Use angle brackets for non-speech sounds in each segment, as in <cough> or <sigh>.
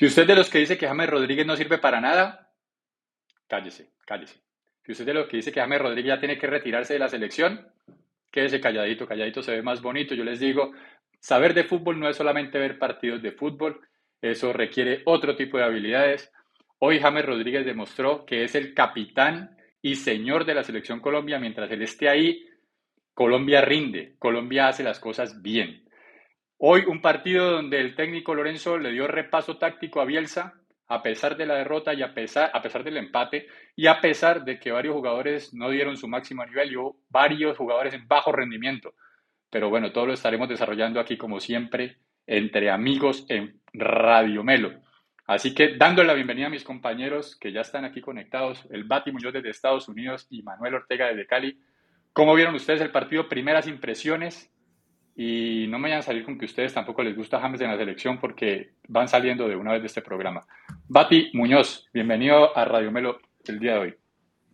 Si usted de los que dice que James Rodríguez no sirve para nada, cállese, cállese. Si usted de los que dice que James Rodríguez ya tiene que retirarse de la selección, quédese calladito, calladito se ve más bonito. Yo les digo, saber de fútbol no es solamente ver partidos de fútbol, eso requiere otro tipo de habilidades. Hoy James Rodríguez demostró que es el capitán y señor de la selección Colombia. Mientras él esté ahí, Colombia rinde, Colombia hace las cosas bien. Hoy un partido donde el técnico Lorenzo le dio repaso táctico a Bielsa, a pesar de la derrota y a pesar, a pesar del empate, y a pesar de que varios jugadores no dieron su máximo nivel y hubo varios jugadores en bajo rendimiento. Pero bueno, todo lo estaremos desarrollando aquí como siempre entre amigos en Radio Melo. Así que dándole la bienvenida a mis compañeros que ya están aquí conectados, el Bati Muñoz desde Estados Unidos y Manuel Ortega desde Cali. ¿Cómo vieron ustedes el partido? Primeras impresiones y no me vayan a salir con que ustedes tampoco les gusta James en la selección porque van saliendo de una vez de este programa. Bati Muñoz, bienvenido a Radio Melo el día de hoy.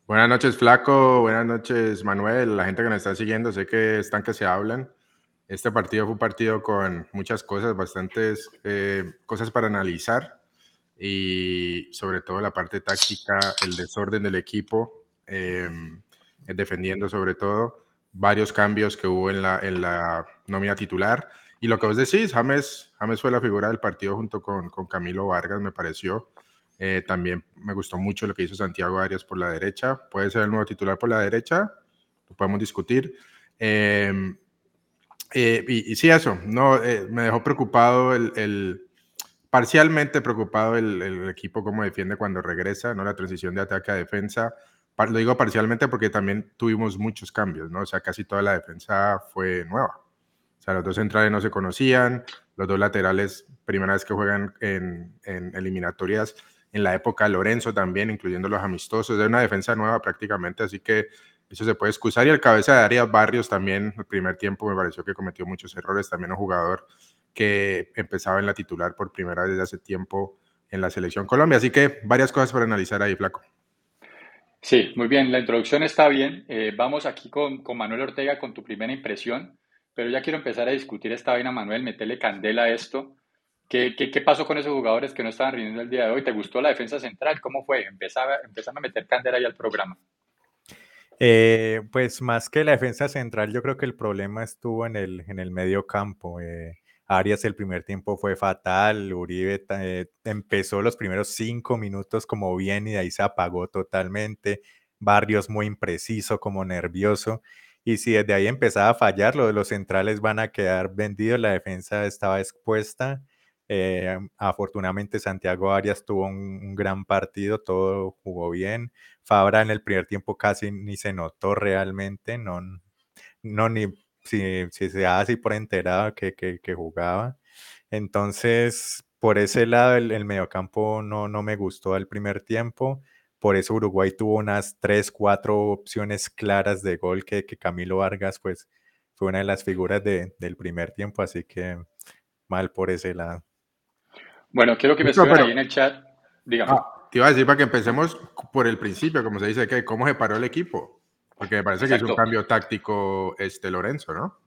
Buenas noches, Flaco. Buenas noches, Manuel. La gente que nos está siguiendo, sé que están que se hablan. Este partido fue un partido con muchas cosas, bastantes eh, cosas para analizar y sobre todo la parte táctica, el desorden del equipo, eh, defendiendo sobre todo varios cambios que hubo en la, en la nómina titular. Y lo que vos decís, James, James fue la figura del partido junto con, con Camilo Vargas, me pareció. Eh, también me gustó mucho lo que hizo Santiago Arias por la derecha. Puede ser el nuevo titular por la derecha, lo podemos discutir. Em, eh, y, sí, eso, no, eh, me dejó preocupado el parcialmente preocupado el, el, equipo cómo defiende cuando regresa, ¿no? La transición de ataque a defensa lo digo parcialmente porque también tuvimos muchos cambios, ¿no? O sea, casi toda la defensa fue nueva. O sea, los dos centrales no se conocían, los dos laterales, primera vez que juegan en, eliminatorias en la época Lorenzo también, incluyendo los amistosos, de una defensa nueva prácticamente, así que eso se puede excusar. Y el cabeza de Arias Barrios también, el primer tiempo me pareció que cometió muchos errores, también un jugador que empezaba en la titular por primera vez desde hace tiempo en la selección Colombia. Así que varias cosas para analizar ahí, Flaco. Sí, muy bien, la introducción está bien. Eh, vamos aquí con, con, Manuel Ortega con tu primera impresión, pero ya quiero empezar a discutir esta vaina, Manuel, metele candela a esto. ¿Qué, qué, qué pasó con esos jugadores que no estaban rindiendo el día de hoy? ¿Te gustó la defensa central? ¿Cómo fue? Empezaba, a meter candela ahí al programa. Eh, pues más que la defensa central, yo creo que el problema estuvo en el, en el medio campo. Eh, Arias el primer tiempo fue fatal, Uribe eh, empezó los primeros cinco minutos como bien y de ahí se apagó totalmente, Barrios muy impreciso, como nervioso, y si desde ahí empezaba a fallar, los centrales van a quedar vendidos, la defensa estaba expuesta, eh, afortunadamente Santiago Arias tuvo un, gran partido, todo jugó bien, Fabra en el primer tiempo casi ni se notó realmente, no, no ni si, si se da así por enterado que, que, que, jugaba. Entonces, por ese lado, el, el, mediocampo no, no me gustó el primer tiempo. Por eso Uruguay tuvo unas tres, cuatro opciones claras de gol que, que Camilo Vargas, pues, fue una de las figuras de, del primer tiempo, así que mal por ese lado. Bueno, quiero que me escriban ahí en el chat. Dígame. Ah, te iba a decir para que empecemos por el principio, como se dice, que cómo se paró el equipo. Porque me parece Exacto. que es un cambio táctico este Lorenzo, ¿no?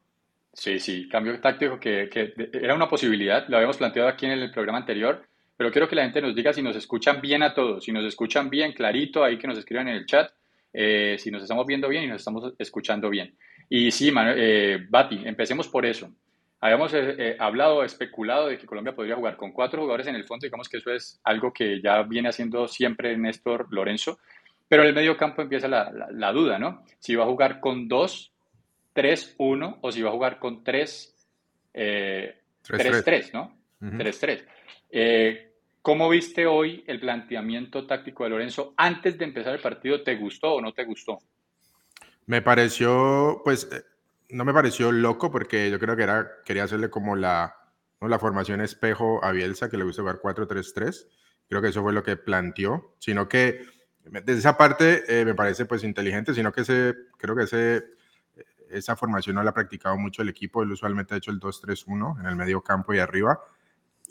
Sí, sí, cambio táctico que, que, era una posibilidad, lo habíamos planteado aquí en el programa anterior, pero quiero que la gente nos diga si nos escuchan bien a todos, si nos escuchan bien, clarito, ahí que nos escriban en el chat, eh, si nos estamos viendo bien y nos estamos escuchando bien. Y sí, Manuel, eh, Bati, empecemos por eso. Habíamos eh, eh, hablado, especulado de que Colombia podría jugar con cuatro jugadores en el fondo, digamos que eso es algo que ya viene haciendo siempre Néstor Lorenzo, pero en el medio campo empieza la, la, la, duda, ¿no? Si va a jugar con 2, 3, 1 o si va a jugar con 3, 3, 3, ¿no? 3, 3. Eh, ¿Cómo viste hoy el planteamiento táctico de Lorenzo antes de empezar el partido? ¿Te gustó o no te gustó? Me pareció, pues, eh, no me pareció loco porque yo creo que era, quería hacerle como la, ¿no? la formación espejo a Bielsa, que le gusta jugar 4-3-3. Creo que eso fue lo que planteó, sino que desde esa parte eh, me parece pues inteligente, sino que ese, creo que ese, esa formación no la ha practicado mucho el equipo, él usualmente ha hecho el 2-3-1 en el medio campo y arriba,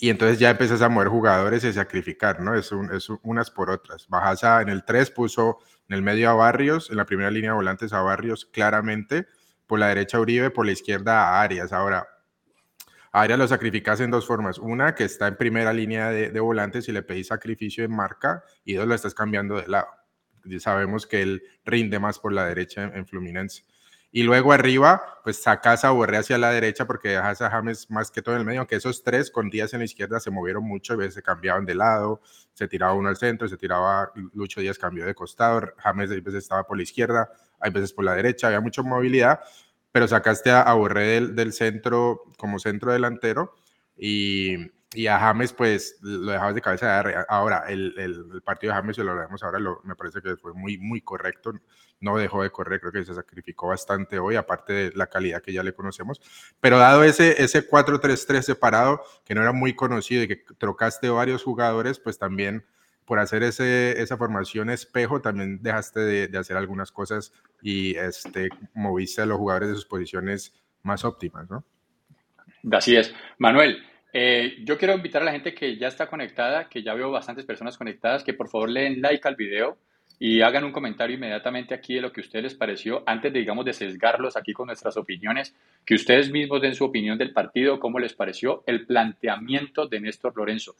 y entonces ya empiezas a mover jugadores y sacrificar, ¿no? Es, un, es unas por otras. Bajas a, en el 3 puso en el medio a Barrios, en la primera línea de volantes a Barrios claramente, por la derecha Uribe, por la izquierda a Arias. Ahora, A Arias lo sacrificas en dos formas. Una, que está en primera línea de, de volantes y le pedís sacrificio en marca, y dos, lo estás cambiando de lado. Sabemos que él rinde más por la derecha en, Fluminense. Y luego arriba, pues sacas a Borré hacia la derecha porque dejas a James más que todo en el medio, aunque esos tres con Díaz en la izquierda se movieron mucho, a veces se cambiaban de lado, se tiraba uno al centro, se tiraba, Lucho Díaz cambió de costado, James a veces estaba por la izquierda, hay veces por la derecha, había mucha movilidad, pero sacaste a, Borré del, centro como centro delantero y, y, a James pues lo dejabas de cabeza de Ahora, el, el, partido de James, si lo vemos ahora, lo, me parece que fue muy, muy correcto, no dejó de correr, creo que se sacrificó bastante hoy, aparte de la calidad que ya le conocemos, pero dado ese, ese 4-3-3 separado, que no era muy conocido y que trocaste varios jugadores, pues también por hacer ese, esa formación espejo, también dejaste de, hacer algunas cosas y este, moviste a los jugadores de sus posiciones más óptimas, ¿no? Así es. Manuel, eh, yo quiero invitar a la gente que ya está conectada, que ya veo bastantes personas conectadas, que por favor leen like al video y hagan un comentario inmediatamente aquí de lo que a ustedes les pareció, antes de, digamos, de sesgarlos aquí con nuestras opiniones, que ustedes mismos den su opinión del partido, cómo les pareció el planteamiento de Néstor Lorenzo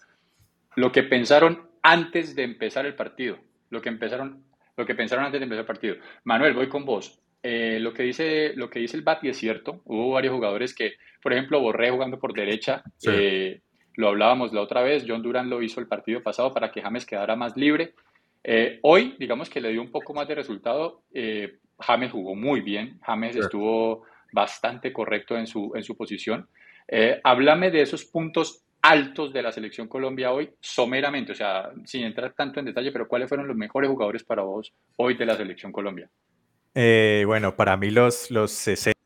lo que pensaron antes de empezar el partido, lo que empezaron, lo que pensaron antes de empezar el partido. Manuel, voy con vos. Eh, lo que dice lo que dice el Bati es cierto. Hubo varios jugadores que, por ejemplo, Borré jugando por derecha. Eh, lo hablábamos la otra vez. John Duran lo hizo el partido pasado para que James quedara más libre. Eh, hoy, digamos que le dio un poco más de resultado. James jugó muy bien. James estuvo bastante correcto en su, en su posición. háblame de esos puntos altos de la selección Colombia hoy, someramente, o sea, sin entrar tanto en detalle, pero ¿cuáles fueron los mejores jugadores para vos hoy de la selección Colombia? Eh, bueno, para mí los, los 60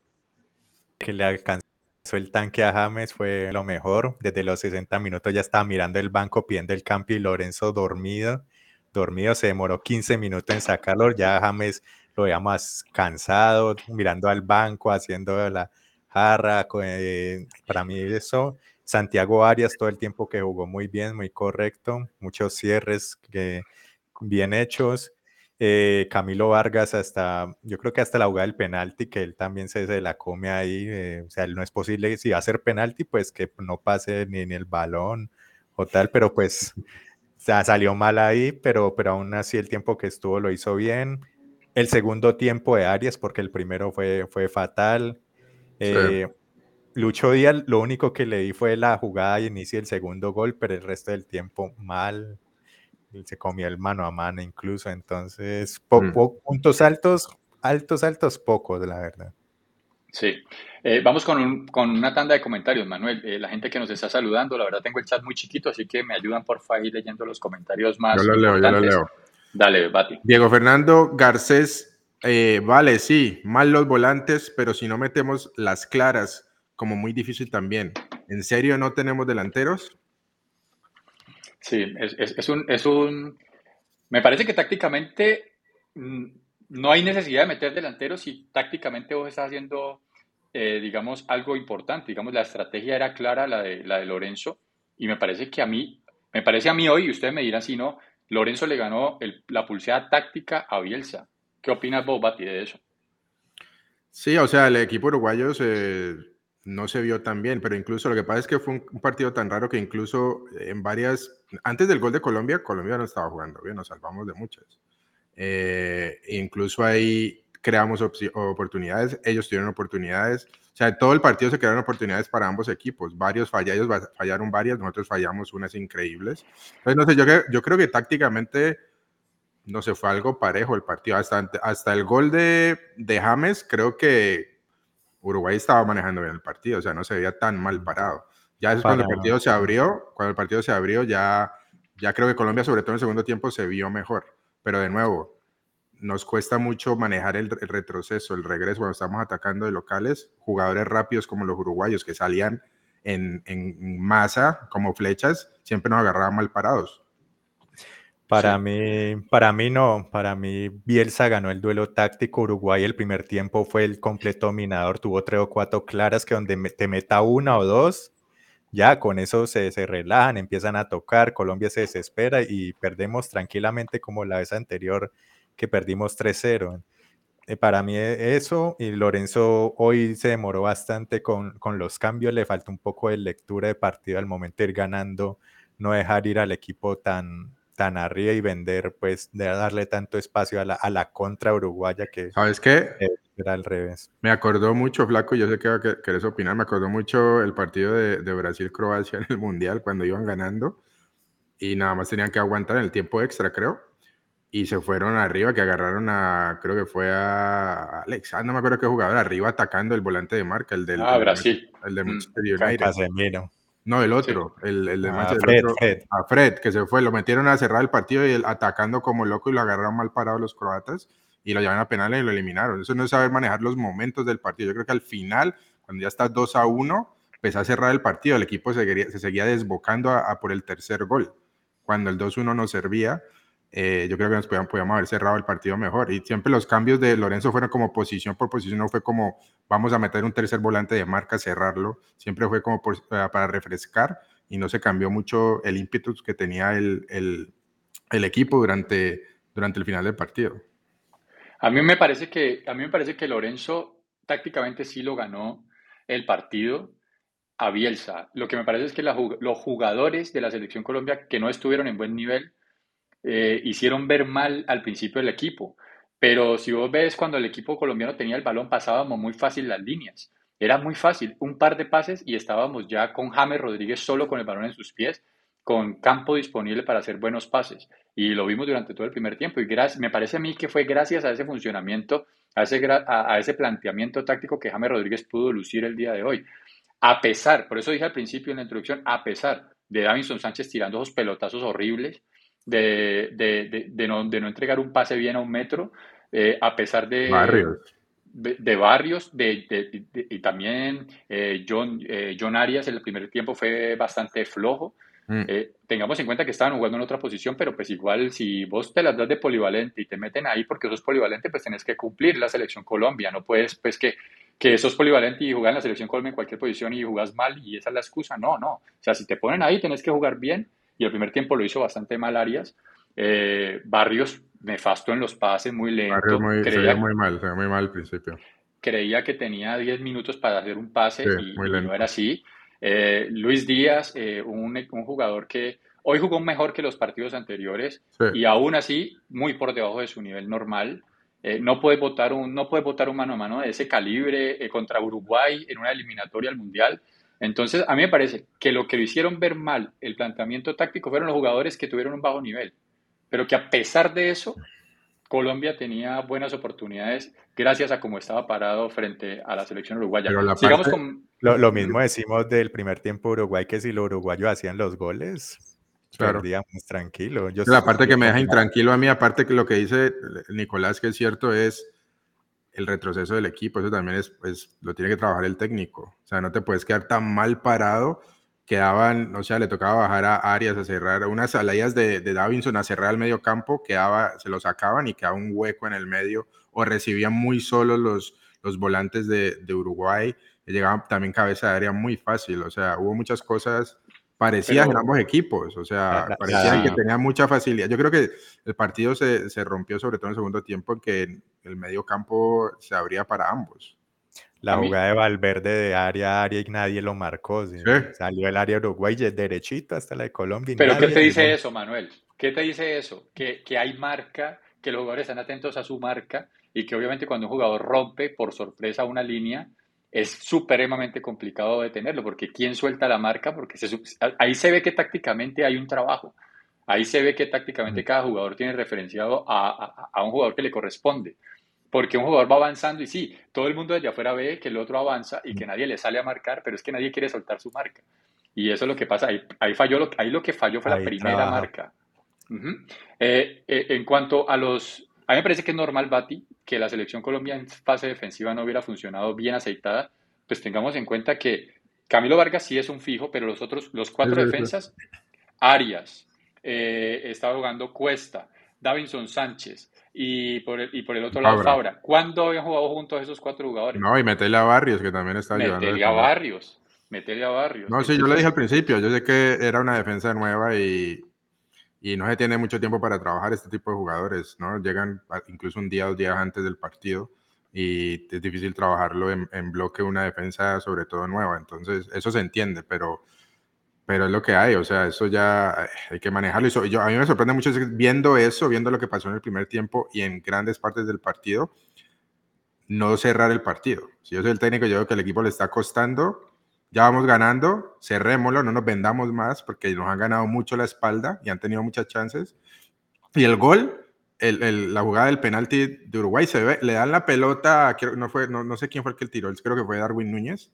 que le alcanzó el tanque a James fue lo mejor. Desde los 60 minutos ya estaba mirando el banco, pidiendo el cambio y Lorenzo dormido. Dormido, se demoró 15 minutos en sacarlo. Ya James lo veía más cansado, mirando al banco, haciendo la jarra. Eh, para mí eso Santiago Arias todo el tiempo que jugó muy bien, muy correcto, muchos cierres que, bien hechos. Eh, Camilo Vargas hasta, yo creo que hasta la jugada del penalti, que él también se, se la come ahí, eh, o sea, no es posible, si va a ser penalti, pues que no pase ni, ni el balón o tal, pero pues salió mal ahí, pero, pero aún así el tiempo que estuvo lo hizo bien. El segundo tiempo de Arias, porque el primero fue, fue fatal. Eh, Lucho Díaz, lo único que le di fue la jugada y inicio del segundo gol, pero el resto del tiempo mal. Se comió el mano a mano incluso. Entonces, mm. puntos altos, altos, altos, pocos, la verdad. Sí. Eh, vamos con, con, una tanda de comentarios, Manuel. Eh, la gente que nos está saludando, la verdad tengo el chat muy chiquito, así que me ayudan por favor leyendo los comentarios más. Yo lo leo, yo lo leo. Dale, Bati. Diego Fernando Garcés, eh, vale, sí, mal los volantes, pero si no metemos las claras como muy difícil también. ¿En serio no tenemos delanteros? Sí, es, un, es un... Me parece que tácticamente mm, no hay necesidad de meter delanteros si tácticamente vos estás haciendo, eh, digamos, algo importante. Digamos, la estrategia era clara, la de, la de Lorenzo, y me parece que a mí, me parece a mí hoy, y ustedes me dirán si no, Lorenzo le ganó la pulseada táctica a Bielsa. ¿Qué opinas vos, Bati, de eso? Sí, o sea, el equipo uruguayo se, no se vio tan bien, pero incluso lo que pasa es que fue un, partido tan raro que incluso en varias, antes del gol de Colombia, Colombia no estaba jugando bien, nos salvamos de muchas. Eh, incluso ahí creamos oportunidades, ellos tuvieron oportunidades, o sea, todo el partido se crearon oportunidades para ambos equipos, varios fallaron, varias, nosotros fallamos unas increíbles. Entonces, no sé, yo, yo creo que tácticamente no se fue algo parejo el partido, hasta, hasta el gol de, de James, creo que Uruguay estaba manejando bien el partido, o sea, no se veía tan mal parado. Ya es cuando el partido se abrió, cuando el partido se abrió, ya, ya creo que Colombia, sobre todo en el segundo tiempo, se vio mejor. Pero de nuevo, nos cuesta mucho manejar el, retroceso, el regreso cuando estamos atacando de locales, jugadores rápidos como los uruguayos que salían en, en masa como flechas, siempre nos agarraban mal parados. Para mí, para mí no, para mí Bielsa ganó el duelo táctico. Uruguay el primer tiempo fue el completo dominador, tuvo tres o cuatro claras que donde te meta una o dos, ya con eso se, se relajan, empiezan a tocar, Colombia se desespera y perdemos tranquilamente como la vez anterior que perdimos 3-0. eh, para mí e, eso, y Lorenzo hoy se demoró bastante con, con, los cambios, le falta un poco de lectura de partido al momento de ir ganando, no dejar ir al equipo tan, tan arriba y vender, pues de darle tanto espacio a la, a la contra uruguaya que... ¿Sabes qué? Era al revés. Me acordó mucho, Flaco, yo sé que querés opinar, me acordó mucho el partido de, de Brasil-Croacia <laughs> en el Mundial cuando iban ganando y nada más tenían que aguantar en el tiempo extra, creo y se fueron arriba, que agarraron a, creo que fue a Alex, ah, no me acuerdo qué jugador, arriba atacando el volante de marca, el del... Ah, Brasil. El de mm. Manchester United. No, el otro, el, el, de ah, Fred, A Fred, que se fue, lo metieron a cerrar el partido y el, atacando como loco y lo agarraron mal parado los croatas y lo llevaron a penales y lo eliminaron. Eso no es saber manejar los momentos del partido. Yo creo que al final, cuando ya está 2 a 1, empezó a cerrar el partido, el equipo se, seguía, se seguía desbocando a, por el tercer gol. Cuando el 2-1 no servía, eh, yo creo que nos podíamos, haber cerrado el partido mejor. Y siempre los cambios de Lorenzo fueron como posición por posición, no fue como vamos a meter un tercer volante de marca, cerrarlo. Siempre fue como eh, para refrescar y no se cambió mucho el ímpetu que tenía el, el, el, equipo durante, durante el final del partido. A mí me parece que, a mí me parece que Lorenzo tácticamente sí lo ganó el partido a Bielsa. Lo que me parece es que los jugadores de la selección Colombia que no estuvieron en buen nivel eh, hicieron ver mal al principio del equipo. Pero si vos ves cuando el equipo colombiano tenía el balón, pasábamos muy fácil las líneas. Era muy fácil, un par de pases y estábamos ya con James Rodríguez solo con el balón en sus pies, con campo disponible para hacer buenos pases. Y lo vimos durante todo el primer tiempo. Y me parece a mí que fue gracias a ese funcionamiento, a ese, a ese planteamiento táctico que James Rodríguez pudo lucir el día de hoy. A pesar, por eso dije al principio en la introducción, a pesar de Davinson Sánchez tirando esos pelotazos horribles, de, de, de, no, de, no, entregar un pase bien a un metro, eh, a pesar de barrios, de, barrios y también eh, John, eh, John Arias en el primer tiempo fue bastante flojo. Mm. tengamos en cuenta que estaban jugando en otra posición, pero pues igual si vos te las das de polivalente y te meten ahí porque sos polivalente, pues tenés que cumplir la selección Colombia, no puedes pues que que sos polivalente y jugar en la selección Colombia en cualquier posición y jugás mal y esa es la excusa. No, no. O sea, si te ponen ahí, tenés que jugar bien y el primer tiempo lo hizo bastante mal Arias. Eh, Barrios nefasto en los pases, muy lento. Barrios muy, creía, muy mal, se muy mal al principio. Creía que tenía 10 minutos para hacer un pase y, no era así. Eh, Luis Díaz, eh, un, un, jugador que hoy jugó mejor que los partidos anteriores y aún así muy por debajo de su nivel normal. no puede votar un no puede votar un mano a mano de ese calibre contra Uruguay en una eliminatoria al mundial entonces, a mí me parece que lo que lo hicieron ver mal el planteamiento táctico fueron los jugadores que tuvieron un bajo nivel, pero que a pesar de eso, Colombia tenía buenas oportunidades gracias a cómo estaba parado frente a la selección uruguaya. Sigamos con... Lo, mismo decimos del primer tiempo Uruguay, que si los uruguayos hacían los goles, perdíamos tranquilo. la parte que me deja intranquilo a mí, aparte que lo que dice Nicolás, que es cierto, es el retroceso del equipo, eso también es, pues, lo tiene que trabajar el técnico. O sea, no te puedes quedar tan mal parado. Quedaban, o sea, le tocaba bajar a Arias a cerrar unas salidas de, de Davinson a cerrar el medio campo, quedaba, se lo sacaban y quedaba un hueco en el medio, o recibían muy solo los, los volantes de, de Uruguay, llegaban también cabeza de área muy fácil. O sea, hubo muchas cosas parecían en ambos equipos, o sea, parecían que tenían mucha facilidad. Yo creo que el partido se, se, rompió sobre todo en el segundo tiempo, en que el medio campo se abría para ambos. La jugada de Valverde de área a área y nadie lo marcó. Salió el área Uruguay derechito hasta la de Colombia. Pero ¿qué te dice eso, Manuel? ¿Qué te dice eso? Que, que hay marca, que los jugadores están atentos a su marca y que obviamente cuando un jugador rompe por sorpresa una línea, es supremamente complicado detenerlo, porque ¿quién suelta la marca? Porque ahí se ve que tácticamente hay un trabajo. Ahí se ve que tácticamente cada jugador tiene referenciado a, a, un jugador que le corresponde. Porque un jugador va avanzando y sí, todo el mundo desde afuera ve que el otro avanza y que nadie le sale a marcar, pero es que nadie quiere soltar su marca. Y eso es lo que pasa. Ahí, ahí falló lo, ahí lo que falló fue la primera marca. Eh, eh, en cuanto a los a mí me parece que es normal, Bati, que la selección Colombia en fase defensiva no hubiera funcionado bien aceitada, pues tengamos en cuenta que Camilo Vargas sí es un fijo, pero los otros, los cuatro defensas, Arias, eh, estaba jugando Cuesta, Davinson Sánchez y por el, y por el otro lado Fabra. ¿Cuándo habían jugado juntos esos cuatro jugadores? No, y metele a Barrios, que también está ayudando. Metele a Barrios, metele a Barrios. No, sí, yo le dije al principio, yo sé que era una defensa nueva y y no se tiene mucho tiempo para trabajar este tipo de jugadores, ¿no? Llegan incluso un día dos días antes del partido y es difícil trabajarlo en, en bloque una defensa sobre todo nueva, entonces eso se entiende, pero pero es lo que hay, o sea, eso ya hay que manejarlo. Y yo, a mí me sorprende mucho viendo eso, viendo lo que pasó en el primer tiempo y en grandes partes del partido, no cerrar el partido. Si yo soy el técnico, yo veo que el equipo le está costando, ya vamos ganando, cerrémoslo, no nos vendamos más porque nos han ganado mucho la espalda y han tenido muchas chances. Y el gol, el, la jugada del penalti de Uruguay, se ve, le dan la pelota, no, fue, no, no sé quién fue el que tiró, creo que fue Darwin Núñez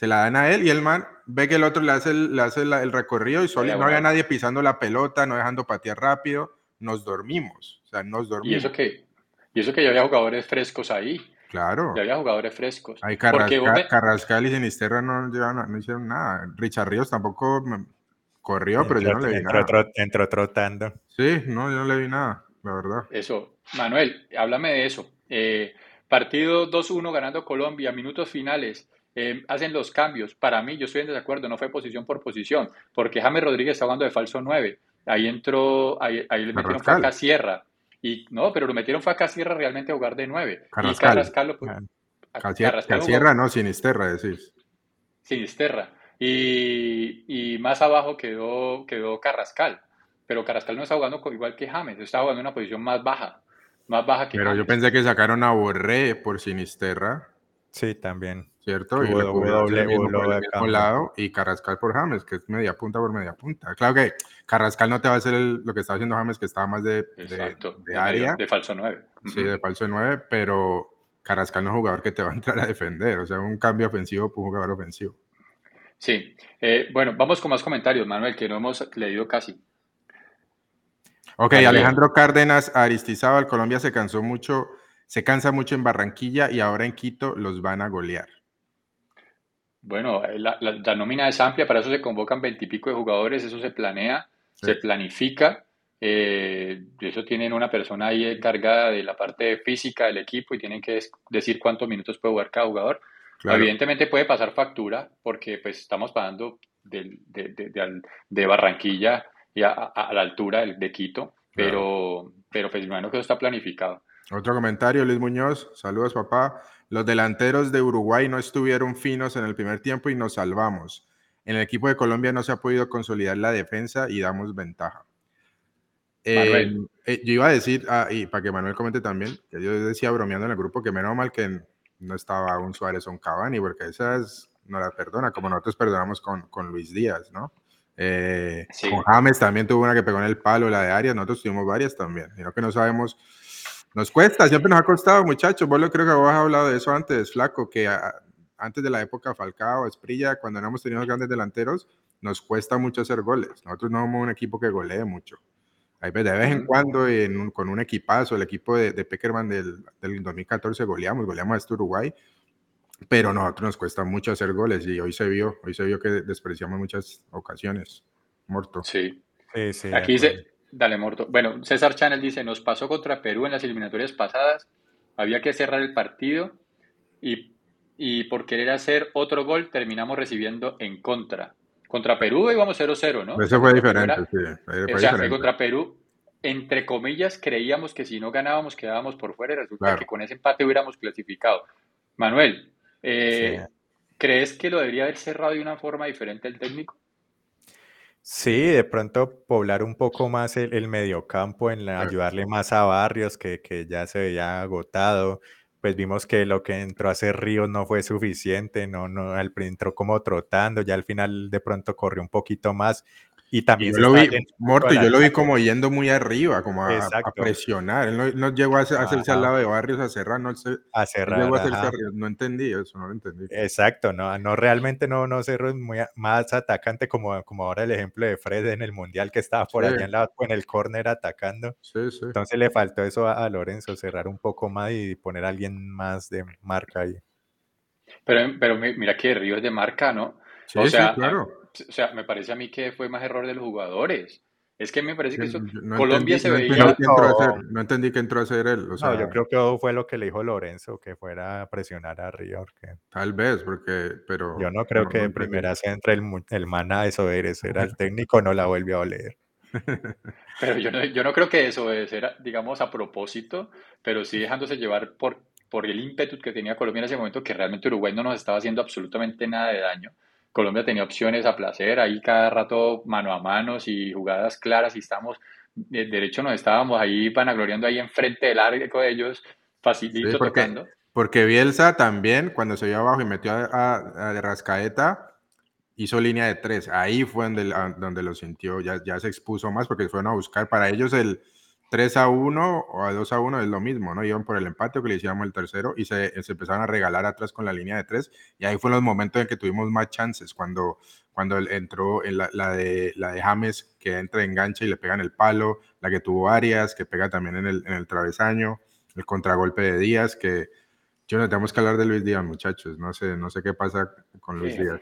se la dan a él y el man ve que el otro le hace el, le hace el recorrido y solo, no había nadie pisando la pelota, no dejando patear rápido, nos dormimos, o sea, nos dormimos. Y eso que, y eso que ya había jugadores frescos ahí. Claro. Ya había jugadores frescos. Hay Carrascal, Carrascal y Sinisterra no, no, hicieron nada. Richard Ríos tampoco corrió, pero yo no le vi nada. entró trotando. Sí, no, yo no le vi nada, la verdad. Eso. Manuel, háblame de eso. Eh, partido 2-1 ganando Colombia, minutos finales. Eh, hacen los cambios. Para mí, yo estoy en desacuerdo, no fue posición por posición, porque James Rodríguez está jugando de falso 9. Ahí entró, ahí, ahí le metieron fue a Sierra. Y no, pero lo metieron fue a Sierra realmente a jugar de 9. Y Carrascal. Sierra no, Sinisterra, decís. Sinisterra. Y, y más abajo quedó, quedó Carrascal. Pero Carrascal no está jugando igual que James, está jugando en una posición más baja. Más baja que Pero yo pensé que sacaron a Borré por Sinisterra. Sí, también. ¿Cierto? Y lado y Carrascal por James, que es media punta por media punta. Claro que Carrascal no te va a hacer lo que estaba haciendo James, que estaba más de, de, área. de falso 9. Sí, de falso 9, pero Carrascal no es un jugador que te va a entrar a defender. O sea, un cambio ofensivo por un jugador ofensivo. Sí. Eh, bueno, vamos con más comentarios, Manuel, que no hemos leído casi. Ok, Alejandro Cárdenas, Aristizábal, Colombia se cansó mucho se cansa mucho en Barranquilla y ahora en Quito los van a golear. Bueno, eh, la, nómina es amplia, para eso se convocan veintipico de jugadores, eso se planea, se planifica. Eh, eso tienen una persona ahí encargada de la parte física del equipo y tienen que decir cuántos minutos puede jugar cada jugador. Evidentemente puede pasar factura porque pues estamos pagando de, de, Barranquilla y a, la altura de, Quito, pero, pero pues bueno que eso está planificado. Otro comentario, Luis Muñoz. Saludos, papá. Los delanteros de Uruguay no estuvieron finos en el primer tiempo y nos salvamos. En el equipo de Colombia no se ha podido consolidar la defensa y damos ventaja. Eh, eh, yo iba a decir, ah, y para que Manuel comente también, que yo decía bromeando en el grupo que menos mal que no estaba un Suárez o un Cavani, porque esas no las perdona, como nosotros perdonamos con, con Luis Díaz, ¿no? Eh, con James también tuvo una que pegó en el palo, la de Arias, nosotros tuvimos varias también, sino que no sabemos nos cuesta, siempre nos ha costado, muchachos. Vos lo creo que vos has hablado de eso antes, Flaco, que antes de la época Falcao, Esprilla, cuando no hemos tenido grandes delanteros, nos cuesta mucho hacer goles. Nosotros no somos un equipo que golee mucho. de vez en cuando, con un equipazo, el equipo de, de Peckerman del, del, 2014 goleamos, goleamos a este Uruguay, pero nosotros nos cuesta mucho hacer goles y hoy se vio, hoy se vio que despreciamos muchas ocasiones. Morto. Sí. sí, sí Aquí dice, Dale, Morto. Bueno, César Channel dice, nos pasó contra Perú en las eliminatorias pasadas, había que cerrar el partido y, y por querer hacer otro gol terminamos recibiendo en contra. Contra Perú íbamos 0-0, ¿no? Eso fue diferente, sí. o sea, contra Perú, entre comillas, creíamos que si no ganábamos quedábamos por fuera y resulta que con ese empate hubiéramos clasificado. Manuel, eh, ¿crees que lo debería haber cerrado de una forma diferente el técnico? Sí, de pronto poblar un poco más el, el mediocampo, en ayudarle más a Barrios, que, que ya se veía agotado. Pues vimos que lo que entró a hacer Ríos no fue suficiente, no, no, al entró como trotando, ya al final de pronto corrió un poquito más. Y también yo lo vi, Morto, yo lo vi como yendo muy arriba, como a, presionar. Él no, llegó a, hacerse al lado de Barrios a cerrar, no, a cerrar, no, entendí eso, no lo entendí. Exacto, no, no realmente no, no cerró muy más atacante como, como ahora el ejemplo de Fred en el Mundial que estaba por allá en, la, en el córner atacando. Sí, sí. Entonces le faltó eso a, Lorenzo, cerrar un poco más y poner a alguien más de marca ahí. Pero, pero mira que Río es de marca, ¿no? Sí, o sea, claro o sea, me parece a mí que fue más error de los jugadores. Es que me parece que eso, Colombia se veía... No, entendí que entró a hacer él. O sea, no, yo creo que fue lo que le dijo Lorenzo, que fuera a presionar a Río. Tal vez, porque... pero Yo no creo que de primera se entre el, el man a eso eres, era el <laughs> técnico, no la volvió a oler. <laughs> Pero yo no, yo no creo que eso era, digamos, a propósito, pero sí dejándose llevar por, por el ímpetu que tenía Colombia en ese momento, que realmente Uruguay no nos estaba haciendo absolutamente nada de daño. Colombia tenía opciones a placer, ahí cada rato mano a mano y jugadas claras y estamos, de derecho nos estábamos ahí vanagloriando ahí enfrente del arco de ellos, facilito porque, tocando. Porque Bielsa también, cuando se vio abajo y metió a, a, a Rascaeta, hizo línea de tres. Ahí fue donde, donde lo sintió, ya, ya se expuso más porque fueron a buscar. Para ellos el 3 a 1 o a 2 a 1 es lo mismo, ¿no? Iban por el empate o que le hicimos el tercero y se, se, empezaron a regalar atrás con la línea de tres. Y ahí fueron los momentos en que tuvimos más chances, cuando, cuando entró en la, la, de, la de James, que entra, engancha y le pega en el palo, la que tuvo Arias, que pega también en el, en el travesaño, el contragolpe de Díaz, que yo no tenemos que hablar de Luis Díaz, muchachos. No sé, no sé qué pasa con Luis Díaz.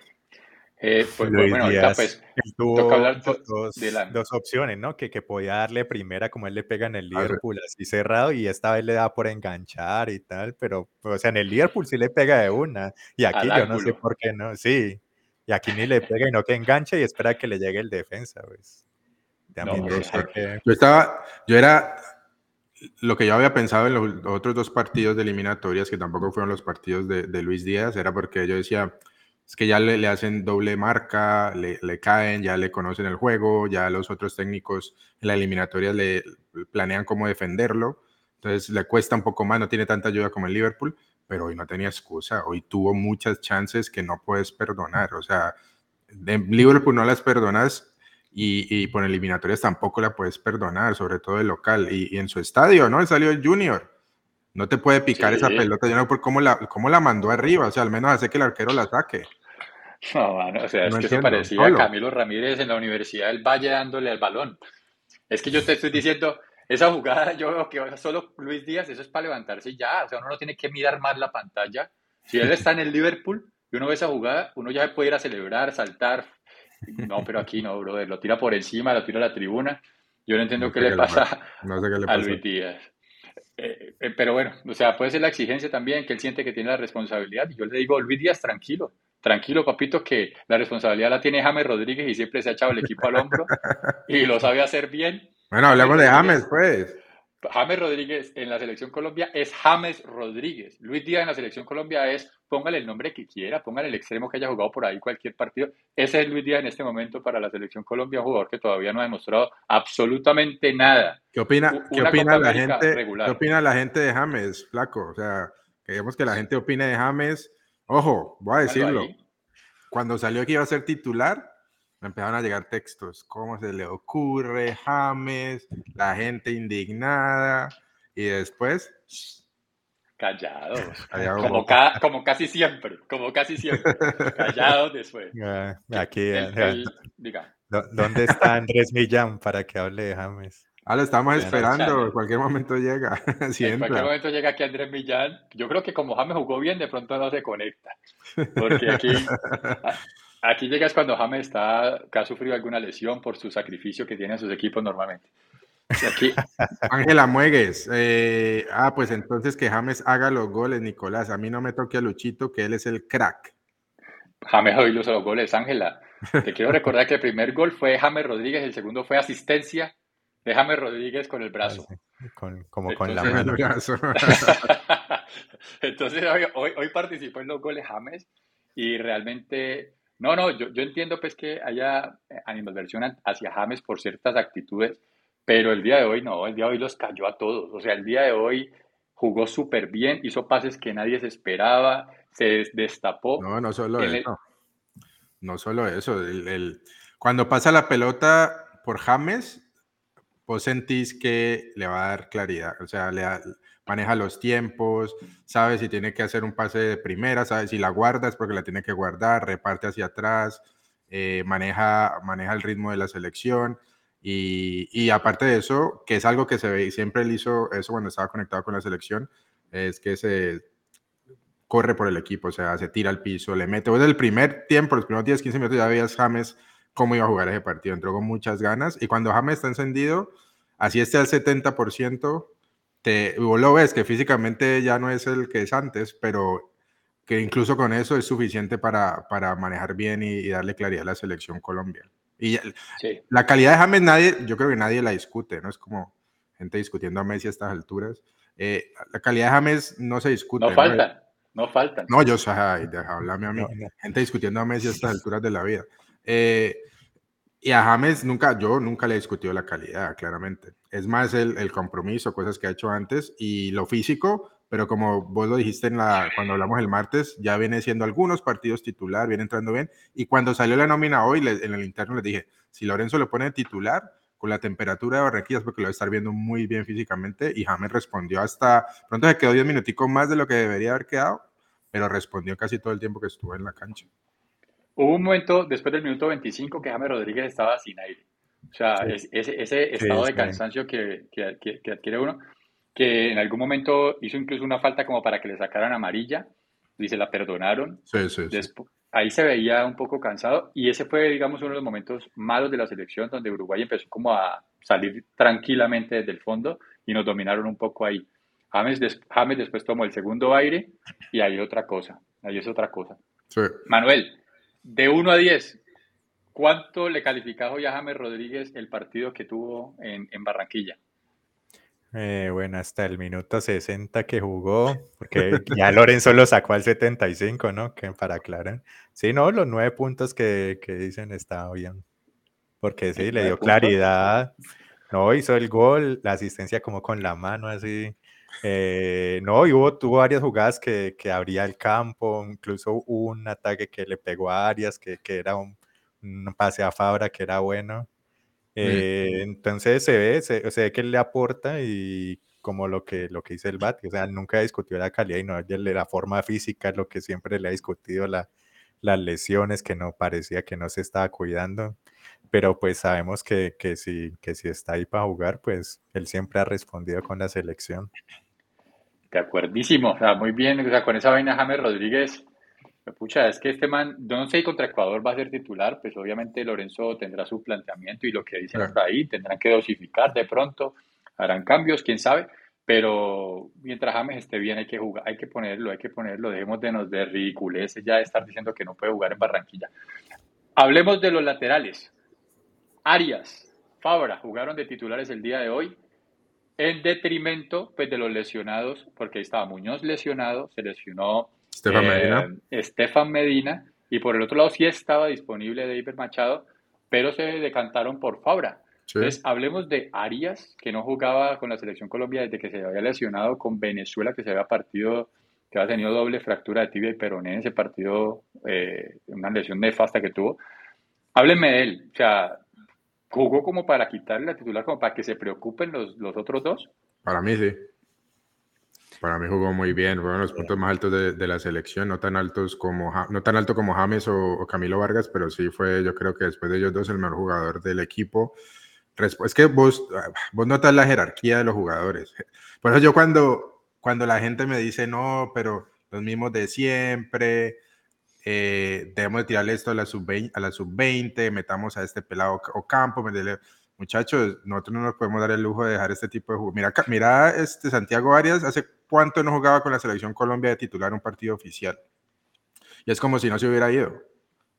Eh, pues, pues bueno, ahorita pues tuvo hablar dos, de la... dos, opciones, ¿no? Que, que podía darle primera como él le pega en el Liverpool así cerrado y esta vez le da por enganchar y tal, pero o sea, en el Liverpool sí le pega de una y aquí yo no sé por qué no, sí, y aquí ni le pega y no que engancha y espera que le llegue el defensa, pues. No, que... Yo estaba, yo era, lo que yo había pensado en los otros dos partidos de eliminatorias, que tampoco fueron los partidos de, de Luis Díaz, era porque yo decía, es que ya le, le hacen doble marca, le, le, caen, ya le conocen el juego, ya los otros técnicos en la eliminatoria le planean cómo defenderlo, entonces le cuesta un poco más, no tiene tanta ayuda como el Liverpool, pero hoy no tenía excusa, hoy tuvo muchas chances que no puedes perdonar, o sea, de Liverpool no las perdonas y, y por eliminatorias tampoco la puedes perdonar, sobre todo el local y, y en su estadio, ¿no? Él salió el Junior. No te puede picar sí. esa pelota, yo no por cómo la, cómo la mandó arriba, o sea, al menos hace que el arquero la saque. <laughs> No, mano, o sea, es que se parecía a Camilo Ramírez en la Universidad del Valle dándole al balón. Es que yo te estoy diciendo, esa jugada, yo veo que solo Luis Díaz, eso es para levantarse ya, o sea, uno no tiene que mirar más la pantalla. Si él está en el Liverpool y uno ve esa jugada, uno ya puede ir a celebrar, saltar. No, pero aquí no, brother, lo tira por encima, lo tira a la tribuna. Yo no entiendo no qué, le pasa no sé qué le a Luis Díaz. Eh, eh, pero bueno, o sea, puede ser la exigencia también, que él siente que tiene la responsabilidad. Y yo le digo, Luis Díaz, tranquilo, tranquilo, papito, que la responsabilidad la tiene James Rodríguez y siempre se ha echado el equipo al hombro <laughs> y lo sabe hacer bien. Bueno, hablemos de James, pues. James Rodríguez en la selección Colombia es James Rodríguez. Luis Díaz en la selección Colombia es, póngale el nombre que quiera, póngale el extremo que haya jugado por ahí cualquier partido. Ese es Luis Díaz en este momento para la selección Colombia, un jugador que todavía no ha demostrado absolutamente nada. ¿Qué opina, ¿qué opina la gente? Regular. ¿Qué opina la gente de James, flaco? O sea, queremos que la gente opine de James. Ojo, voy a decirlo. Cuando salió que iba a ser titular, me empezaron a llegar textos, ¿cómo se le ocurre, James? La gente indignada. Y después... Callados. <laughs> Como, ca como, casi siempre, como casi siempre. Callados después. <laughs> Aquí, el, el, diga. ¿Dónde está Andrés Millán para que hable de James? Ah, lo estamos esperando, en cualquier momento llega. <laughs> en cualquier momento llega aquí Andrés Millán. Yo creo que como James jugó bien, de pronto no se conecta. Porque aquí, <laughs> Aquí llegas cuando James está, que ha sufrido alguna lesión por su sacrificio que tienen sus equipos normalmente. <laughs> Ángela Muegues. Eh, ah, pues entonces que James haga los goles, Nicolás. A mí no me toque a Luchito, que él es el crack. James hoy los goles, Ángela. Te quiero recordar que el primer gol fue James Rodríguez, el segundo fue asistencia de James Rodríguez con el brazo. Con, como con entonces, la mano. <laughs> entonces hoy, hoy, hoy participó en los goles James y realmente no, no, yo, yo entiendo pues que haya animadversión hacia James por ciertas actitudes, pero el día de hoy no, el día de hoy los cayó a todos. O sea, el día de hoy jugó súper bien, hizo pases que nadie se esperaba, se destapó. No, no solo el, eso. No solo eso. El, el, cuando pasa la pelota por James, vos sentís que le va a dar claridad. O sea, maneja los tiempos, sabe si tiene que hacer un pase de primera, sabe si la guarda es porque la tiene que guardar, reparte hacia atrás, eh, maneja, maneja el ritmo de la selección. Y, aparte de eso, que es algo que se ve, y siempre él hizo eso cuando estaba conectado con la selección, es que se corre por el equipo, o sea, se tira al piso, le mete. Desde el primer tiempo, los primeros 10, 15 minutos, ya veías James cómo iba a jugar ese partido. Entró con muchas ganas y cuando James está encendido, así esté al 70%, te, vos lo ves que físicamente ya no es el que es antes, pero que incluso con eso es suficiente para, para manejar bien y, y, darle claridad a la selección Colombia. Y la calidad de James, nadie, yo creo que nadie la discute, ¿no? Es como gente discutiendo a Messi a estas alturas. Eh, la calidad de James no se discute. No, falta, no falta. No, yo, o háblame a mí. Gente discutiendo a Messi a estas <laughs> alturas de la vida. Eh, y a James nunca, yo nunca le he discutido la calidad, claramente. Es más el, el, compromiso, cosas que ha hecho antes y lo físico, pero como vos lo dijiste en la, cuando hablamos el martes, ya viene siendo algunos partidos titular, viene entrando bien. Y cuando salió la nómina hoy, en el interno les dije, si Lorenzo lo pone titular, con la temperatura de Barranquilla, porque lo va a estar viendo muy bien físicamente. Y James respondió hasta, pronto se quedó 10 minuticos más de lo que debería haber quedado, pero respondió casi todo el tiempo que estuvo en la cancha. Hubo un momento después del minuto 25 que James Rodríguez estaba sin aire. O sea, ese, ese, estado de cansancio que, que, que, adquiere uno, que en algún momento hizo incluso una falta como para que le sacaran amarilla y se la perdonaron. Sí, sí, sí ahí se veía un poco cansado y ese fue, digamos, uno de los momentos malos de la selección donde Uruguay empezó como a salir tranquilamente desde el fondo y nos dominaron un poco ahí. James, después tomó el segundo aire y ahí otra cosa, ahí es otra cosa. Manuel, de 1 a 10, ¿cuánto le calificaba hoy a James Rodríguez el partido que tuvo en Barranquilla? Eh, bueno, hasta el minuto 60 que jugó, porque ya Lorenzo lo sacó al 75, ¿no? Que para aclarar. Sí, no, los nueve puntos que, que dicen está bien. Porque sí, le dio claridad. No, hizo el gol, la asistencia como con la mano así. Eh, no, y hubo, tuvo varias jugadas que, que, abría el campo, incluso un ataque que le pegó a Arias, que, que era un, un, pase a Fabra que era bueno. Eh, entonces se ve, se, ve que él le aporta y como lo que, lo que dice el Bati, o sea, nunca discutió la calidad y no la forma física, lo que siempre le ha discutido, la, las lesiones, que no parecía que no se estaba cuidando, pero pues sabemos que, que, si, que si está ahí para jugar, pues él siempre ha respondido con la selección. De acuerdísimo, o sea, muy bien, o sea, con esa vaina James Rodríguez Pucha, es que este man, yo no sé si contra Ecuador va a ser titular, pues obviamente Lorenzo tendrá su planteamiento y lo que dicen hasta ahí, tendrán que dosificar de pronto, harán cambios, quién sabe, pero mientras James esté bien hay que jugar, hay que ponerlo, hay que ponerlo, dejemos de nos de ridiculeces ya de estar diciendo que no puede jugar en Barranquilla. Hablemos de los laterales. Arias, Fabra jugaron de titulares el día de hoy en detrimento pues, de los lesionados, porque ahí estaba Muñoz lesionado, se lesionó Estefan Medina. Eh, Estefan Medina. Y por el otro lado sí estaba disponible David Machado, pero se decantaron por Fabra. Entonces, hablemos de Arias, que no jugaba con la selección Colombia desde que se había lesionado con Venezuela, que se había partido, que había tenido doble fractura de tibia y peroné en ese partido, eh, una lesión nefasta que tuvo. Háblenme de él, o sea, ¿jugó como para quitarle la titular, como para que se preocupen los, los otros dos? Para mí sí. Para mí jugó muy bien, fueron los puntos más altos de, la selección, no tan altos como no tan alto como James o, Camilo Vargas, pero sí fue, yo creo que después de ellos dos el mejor jugador del equipo. Es que vos, vos notas la jerarquía de los jugadores. Por eso yo cuando, cuando la gente me dice, no, pero los mismos de siempre, eh, debemos de tirarle esto a la sub-20, sub metamos a este pelado o campo, muchachos, nosotros no nos podemos dar el lujo de dejar este tipo de juego. Mira, mira este Santiago Arias hace cuánto no jugaba con la selección Colombia de titular un partido oficial. Y es como si no se hubiera ido.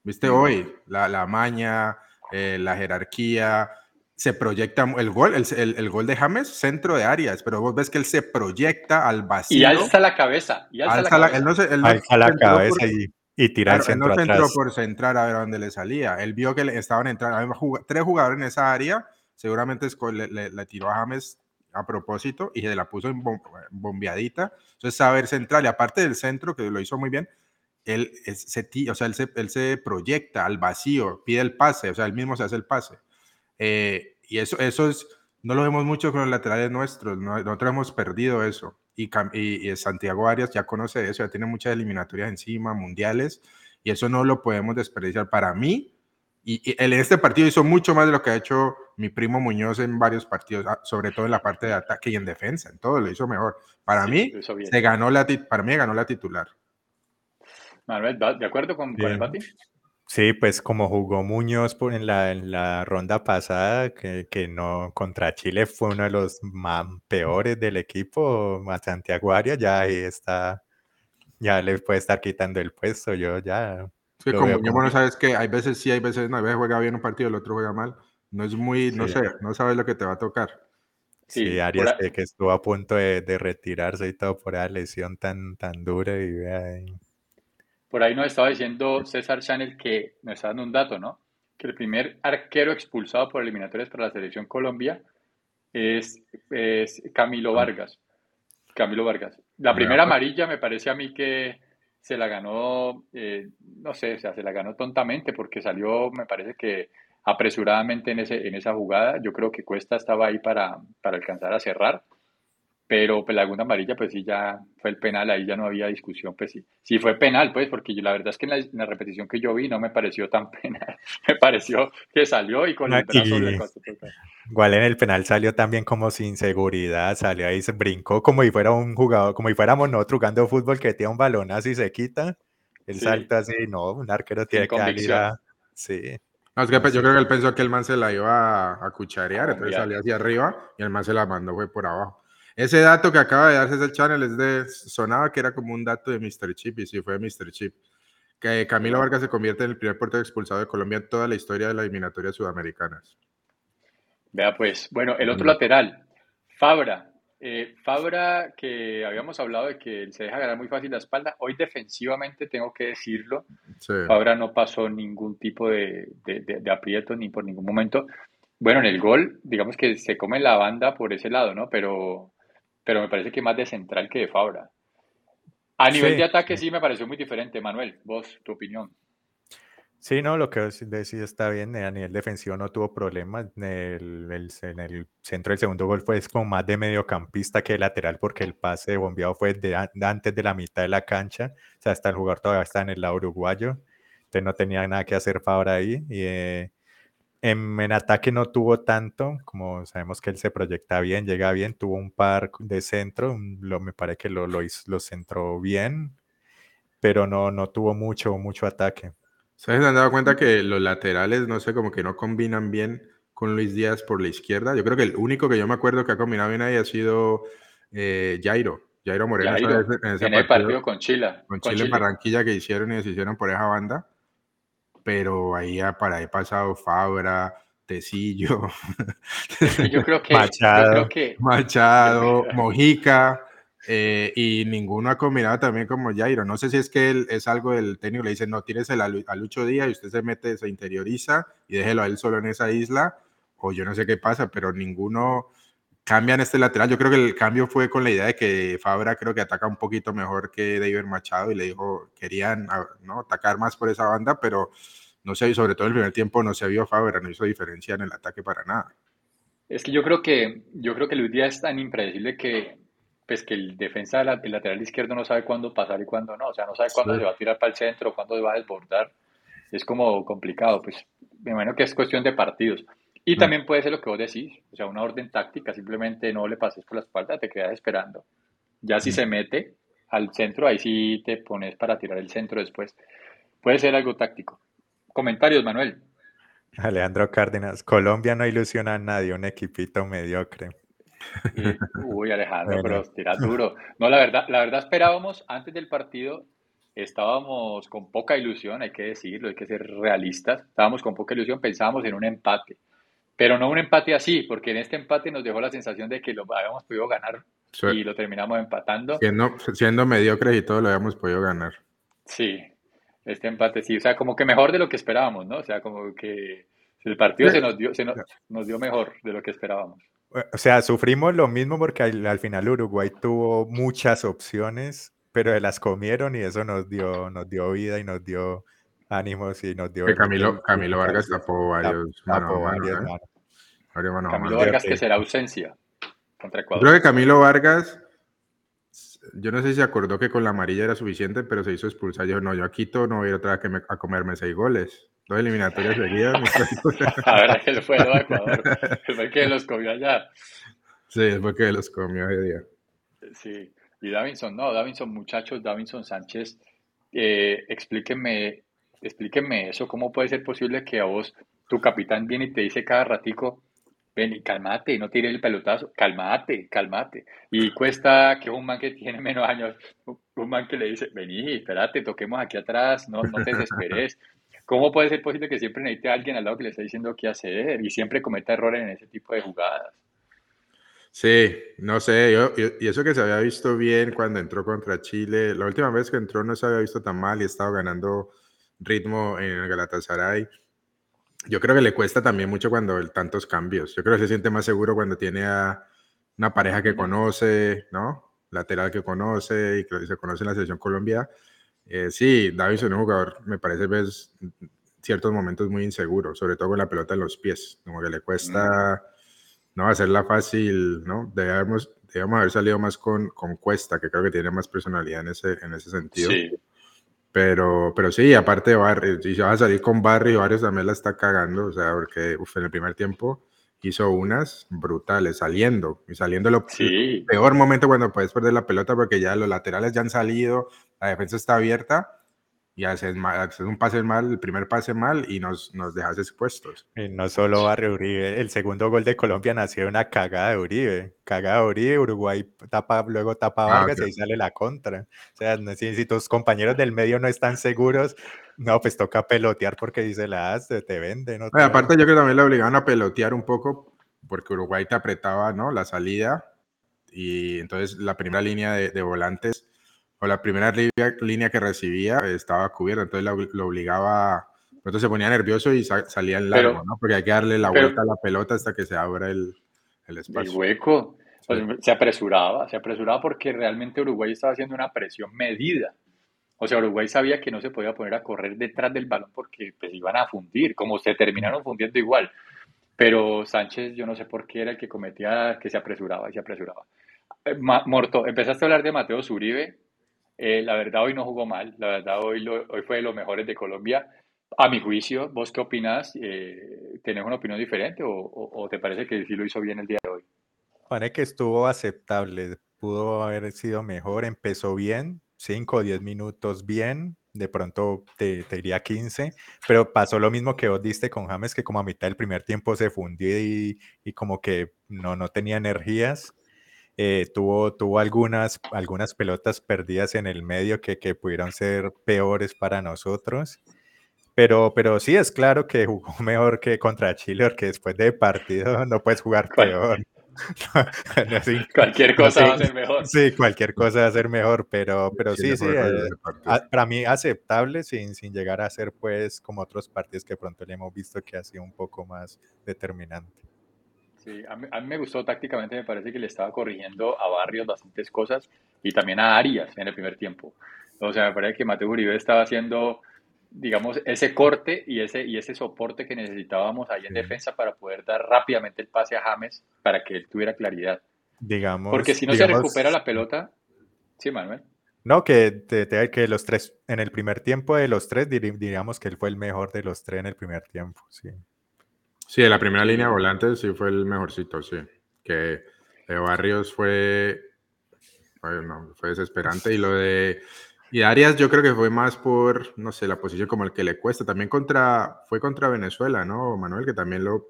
Viste hoy la, la maña, eh, la jerarquía, se proyecta el gol, el, el, gol de James, centro de Arias, pero vos ves que él se proyecta al vacío. Y alza la cabeza. Y alza, la, Él no se, él alza la cabeza y, y tira el centro Él no entró por centrar a ver a dónde le salía. Él vio que le estaban entrando tres jugadores en esa área, seguramente le, le, le tiró a James a propósito y se la puso en bombeadita. Entonces, saber central, y aparte del centro, que lo hizo muy bien, él, se, o sea, él, se, él se proyecta al vacío, pide el pase, o sea, él mismo se hace el pase. Eh, y eso, eso es, no lo vemos mucho con los laterales nuestros, nosotros hemos perdido eso. Y, y, Santiago Arias ya conoce eso, ya tiene muchas eliminatorias encima, mundiales, y eso no lo podemos desperdiciar. Para mí, y, él en este partido hizo mucho más de lo que ha hecho mi primo Muñoz en varios partidos, ah, sobre todo en la parte de ataque y en defensa, en todo lo hizo mejor. Para mí, se ganó la, para mí ganó la titular. Manuel, ¿de acuerdo con, el Bati? Sí, pues como jugó Muñoz en la, en la ronda pasada, que, que, no contra Chile fue uno de los más peores del equipo, a Santiago Arias ya ahí está, ya le puede estar quitando el puesto, yo ya Sí, como yo no sabes que hay veces sí, hay veces no, a veces juega bien un partido, el otro juega mal. No es muy, no sé, no sabes lo que te va a tocar. Sí, Arias que, estuvo a punto de, retirarse y todo por esa lesión tan, tan dura y Por ahí nos estaba diciendo César Chanel que nos está dando un dato, ¿no? Que el primer arquero expulsado por eliminatorias para la selección Colombia es, Camilo Vargas. Camilo Vargas. La primera amarilla me parece a mí que se la ganó, eh, no sé, o sea, se la ganó tontamente porque salió, me parece que apresuradamente en, ese, en esa jugada. Yo creo que Cuesta estaba ahí para, para alcanzar a cerrar, pero pues, la segunda amarilla, pues sí, ya fue el penal, ahí ya no había discusión, pues sí. Sí fue penal, pues, porque la verdad es que en la, repetición que yo vi no me pareció tan <laughs> penal. me pareció que salió y con el brazo le Igual en el penal salió también como sin seguridad, salió ahí, se brincó como si fuera un jugador, como si fuéramos nosotros jugando fútbol que tiene un balón así se quita. El salta así, no, un arquero tiene que salir Sí yo creo que él pensó que el man se la iba a, cucharear, entonces salió hacia arriba y el man se la mandó fue por abajo. Ese dato que acaba de darse ese channel es de, sonaba que era como un dato de Mr. Chip y sí fue Mr. Chip. Que Camilo Vargas se convierte en el primer portero expulsado de Colombia en toda la historia de las eliminatorias sudamericanas. Vea pues, bueno, el otro lateral, Fabra, eh, Fabra, que habíamos hablado de que se deja ganar muy fácil la espalda, hoy defensivamente tengo que decirlo, Fabra no pasó ningún tipo de, de, aprieto ni por ningún momento. Bueno, en el gol, digamos que se come la banda por ese lado, ¿no? Pero, pero me parece que más de central que de Fabra. A nivel de ataque sí me pareció muy diferente, Manuel. Vos, tu opinión. Sí, no, lo que decís está bien. A nivel defensivo no tuvo problemas. En el, en el centro del segundo gol fue como más de mediocampista que de lateral porque el pase de bombeado fue de, antes de la mitad de la cancha. O sea, hasta el jugador todavía está en el lado uruguayo. Entonces no tenía nada que hacer Fabra ahí. Y eh, en, ataque no tuvo tanto. Como sabemos que él se proyecta bien, llega bien. Tuvo un par de centro. Lo, me parece que lo, lo, lo centró bien. Pero no, no tuvo mucho, mucho ataque. ¿Sabes? ¿Se han dado cuenta que los laterales, no sé, como que no combinan bien con Luis Díaz por la izquierda? Yo creo que el único que yo me acuerdo que ha combinado bien ahí ha sido eh, Jairo. Jairo Moreno en ese el partido, con Chile. Con, Chile, en Barranquilla que hicieron y deshicieron por esa banda. Pero ahí para ahí pasado Fabra, Tecillo, yo creo <laughs> que, Machado, yo creo que, Machado Mojica. Eh, y ninguno ha combinado también como Jairo. No sé si es que él es algo del técnico, le dice, no, tienes a Lucho Díaz y usted se mete, se interioriza y déjelo a él solo en esa isla, o yo no sé qué pasa, pero ninguno cambia en este lateral. Yo creo que el cambio fue con la idea de que Fabra creo que ataca un poquito mejor que David Machado y le dijo, querían ¿no? atacar más por esa banda, pero no sé, sobre todo en el primer tiempo no se vio Fabra, no hizo diferencia en el ataque para nada. Es que yo creo que, yo creo que Luis Díaz es tan impredecible que pues que el defensa del lateral izquierdo no sabe cuándo pasar y cuándo no, o sea, no sabe cuándo se va a tirar para el centro, cuándo se va a desbordar, es como complicado, pues me imagino que es cuestión de partidos. Y mm. también puede ser lo que vos decís, o sea, una orden táctica, simplemente no le pases por la espalda, te quedas esperando. Ya si mm. se mete al centro, ahí sí te pones para tirar el centro después. Puede ser algo táctico. Comentarios, Manuel. Alejandro Cárdenas, Colombia no ilusiona a nadie, un equipito mediocre. <laughs> uy, Alejandro, pero tira duro. No, la verdad, la verdad esperábamos antes del partido, estábamos con poca ilusión, hay que decirlo, hay que ser realistas. Estábamos con poca ilusión, pensábamos en un empate, pero no un empate así, porque en este empate nos dejó la sensación de que lo habíamos podido ganar y lo terminamos empatando. Siendo, siendo mediocres y todo lo habíamos podido ganar. Sí, este empate sí, o sea, como que mejor de lo que esperábamos, ¿no? O sea, como que el partido se nos dio, se nos dio mejor de lo que esperábamos. O sea, sufrimos lo mismo porque al, final Uruguay tuvo muchas opciones, pero se las comieron y eso nos dio, nos dio vida y nos dio ánimos y nos dio... Camilo, Camilo Vargas tapó varios... Tapó varios. Camilo Vargas que será ausencia contra Ecuador. Creo que Camilo Vargas, yo no sé si se acordó que con la amarilla era suficiente, pero se hizo expulsar. Yo no, yo a Quito no voy a ir otra vez que a comerme seis goles. Dos eliminatorias seguidas. La <laughs> verdad que fue a Ecuador. <laughs> Fue que los comió allá. Sí, fue que los comió ese día. Sí. Y Davinson, no, Davinson, muchachos, Davinson Sánchez, eh, explíquenme, explíquenme eso. ¿Cómo puede ser posible que a vos, tu capitán viene y te dice cada ratico, Ven, calmate, no tire el pelotazo, calmate, calmate. Y cuesta que un man que tiene menos años, un man que le dice, vení, espérate, toquemos aquí atrás, no, no te desesperes. ¿Cómo puede ser posible que siempre necesite a alguien al lado que le esté diciendo qué hacer y siempre cometa errores en ese tipo de jugadas? Sí, no sé, yo, y eso que se había visto bien cuando entró contra Chile, la última vez que entró no se había visto tan mal y estaba ganando ritmo en el Galatasaray. Yo creo que le cuesta también mucho cuando el, tantos cambios. Yo creo que se siente más seguro cuando tiene a una pareja que conoce, ¿no? Lateral que conoce y que se conoce en la selección Colombia. Eh, sí, David es un jugador, me parece, ves ciertos momentos muy inseguro, sobre todo con la pelota en los pies, como que le cuesta no hacerla fácil, ¿no? Debemos, debemos haber salido más con, con Cuesta, que creo que tiene más personalidad en ese, en ese sentido. Sí. Pero, pero sí, aparte de Barrios, si vas a salir con Barrios, Barrios también la está cagando, o sea, porque en el primer tiempo hizo unas brutales, saliendo, y saliendo lo peor momento cuando puedes perder la pelota porque ya los laterales ya han salido, la defensa está abierta y haces, un pase mal, el primer pase mal y nos, nos dejas expuestos. Y no solo Barrio Uribe, el segundo gol de Colombia nació de una cagada de Uribe. Cagada de Uribe, Uruguay tapa, luego tapa ah, Vargas y sale la contra. O sea, si, si, tus compañeros del medio no están seguros, no, pues toca pelotear porque dice la hace, te vende. ¿no? aparte, yo creo que también le obligaban a pelotear un poco porque Uruguay te apretaba ¿no? la salida y entonces la primera línea de, de volantes o la primera línea que recibía estaba cubierta, entonces lo, obligaba, entonces se ponía nervioso y salía en largo, ¿no? Porque hay que darle la vuelta a la pelota hasta que se abra el, el espacio. El hueco. se apresuraba, se apresuraba porque realmente Uruguay estaba haciendo una presión medida. O sea, Uruguay sabía que no se podía poner a correr detrás del balón porque pues iban a fundir, como se terminaron fundiendo igual. Pero Sánchez, yo no sé por qué era el que cometía, que se apresuraba y se apresuraba. Eh, Morto, empezaste a hablar de Mateo Zuribe, eh, la verdad hoy no jugó mal, la verdad hoy, hoy fue de los mejores de Colombia. A mi juicio, ¿vos qué opinas? Eh, ¿Tenés una opinión diferente o, te parece que sí lo hizo bien el día de hoy? Parece que estuvo aceptable, pudo haber sido mejor, empezó bien, 5 o 10 minutos bien, de pronto te, te, iría 15, pero pasó lo mismo que vos diste con James, que como a mitad del primer tiempo se fundió y, y como que no, no tenía energías eh, tuvo, tuvo algunas, algunas pelotas perdidas en el medio que, que pudieron ser peores para nosotros. Pero, pero sí es claro que jugó <laughs> mejor que contra Chile, porque después de partido no puedes jugar peor. <laughs> cualquier cosa va a ser mejor. Sí, cualquier cosa va a ser mejor, pero, pero sí, sí, eh, para mí aceptable sin, sin llegar a ser pues como otros partidos que pronto le hemos visto que ha sido un poco más determinante. Sí, a mí, me gustó tácticamente, me parece que le estaba corrigiendo a Barrios bastantes cosas y también a Arias en el primer tiempo. O sea, me parece que Mateo Uribe estaba haciendo, digamos, ese corte y ese, y ese soporte que necesitábamos ahí en defensa para poder dar rápidamente el pase a James para que él tuviera claridad. Digamos. Porque si no se recupera la pelota. Sí, Manuel. No, que, te, que los tres, en el primer tiempo de los tres, diríamos que él fue el mejor de los tres en el primer tiempo, sí. Sí, de la primera línea de volantes sí fue el mejorcito, sí. Que de Barrios fue, bueno, fue desesperante. Y lo de y Arias yo creo que fue más por, no sé, la posición como el que le cuesta. También contra, fue contra Venezuela, ¿no? Manuel, que también lo,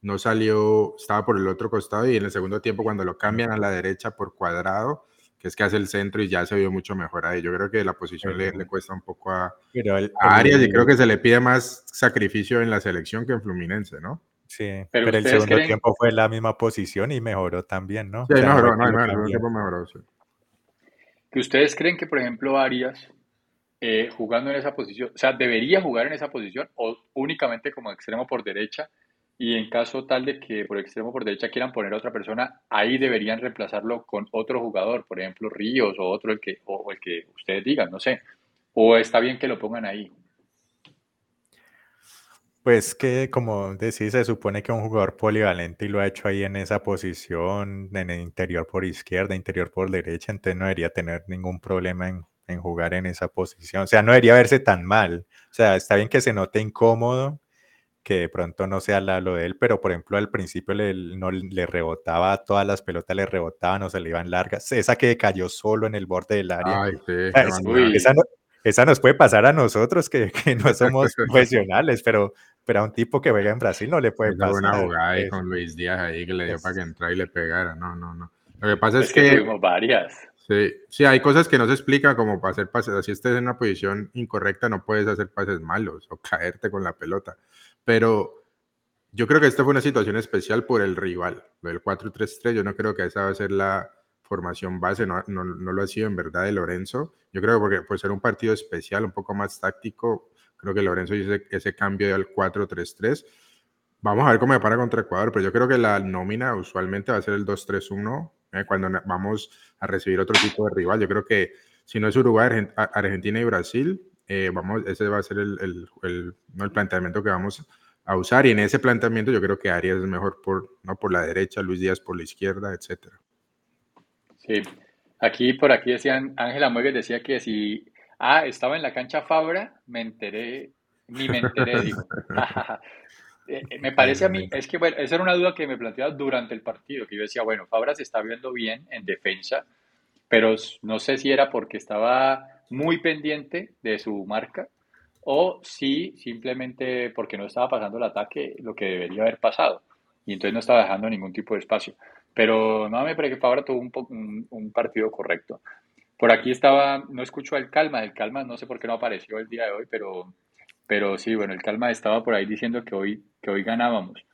no salió, estaba por el otro costado y en el segundo tiempo cuando lo cambian a la derecha por cuadrado, que es que hace el centro y ya se vio mucho mejor ahí. Yo creo que la posición le, le, cuesta un poco a, Arias y creo que se le pide más sacrificio en la selección que en Fluminense, ¿no? Sí, pero, el segundo tiempo fue la misma posición y mejoró también, ¿no? Sí, mejoró, no, el segundo tiempo mejoró, sí. ¿Que ustedes creen que, por ejemplo, Arias, eh, jugando en esa posición, o sea, debería jugar en esa posición o únicamente como extremo por derecha? Y en caso tal de que por extremo por derecha quieran poner a otra persona, ahí deberían reemplazarlo con otro jugador, por ejemplo, Ríos o otro el que, o el que ustedes digan, no sé. O está bien que lo pongan ahí. Pues que, como decís, se supone que un jugador polivalente y lo ha hecho ahí en esa posición, en el interior por izquierda, interior por derecha, entonces no debería tener ningún problema en, en jugar en esa posición. O sea, no debería verse tan mal. O sea, está bien que se note incómodo, que de pronto no sea lo de él, pero por ejemplo al principio le, no, le rebotaba, todas las pelotas le rebotaban o se le iban largas. Esa que cayó solo en el borde del área. Ay, sí, esa, no, esa nos puede pasar a nosotros que, que no somos <laughs> profesionales, pero pero a un tipo que juega en Brasil no le puede Esa pasar. buena jugada ahí Es- con Luis Díaz ahí que le dio es- para que entrara y le pegara. No, no, no. Lo que pasa es, Es que que, tuvimos varias. sí, sí, hay cosas que no se explican como para hacer pases. Si estés en una posición incorrecta, no puedes hacer pases malos o caerte con la pelota. Pero yo creo que esta fue una situación especial por el rival. Del 4-3-3, yo no creo que esa va a ser la formación base, no, no, no lo ha sido en verdad de Lorenzo. Yo creo que porque por ser un partido especial, un poco más táctico, creo que Lorenzo hizo ese, ese cambio al 4-3-3. Vamos a ver cómo me para contra Ecuador, pero yo creo que la nómina usualmente va a ser el 2-3-1 eh, cuando vamos a recibir otro tipo de rival. Yo creo que si no es Uruguay, Argentina y Brasil, eh, vamos, ese va a ser el, el- el- no, el planteamiento que vamos a usar. Y en ese planteamiento yo creo que Arias es mejor por, ¿no? por la derecha, Luis Díaz por la izquierda, etcétera. Sí. Aquí, por aquí decían, Ángela Muegues decía que si, ah, estaba en la cancha Fabra, me enteré, ni me enteré, digo. <laughs> <laughs> Eh, Me parece a mí, es que bueno, esa era una duda que me planteaba durante el partido, que yo decía, bueno, Fabra se está viendo bien en defensa, pero no sé si era porque estaba muy pendiente de su marca o si simplemente porque no estaba pasando el ataque lo que debería haber pasado y entonces no estaba dejando ningún tipo de espacio. Pero no me parece que Fabra tuvo un, un, un partido correcto. Por aquí estaba, no escucho al Calma, el Calma no sé por qué no apareció el día de hoy, pero, pero sí, bueno, el Calma estaba por ahí diciendo que hoy, que hoy ganábamos.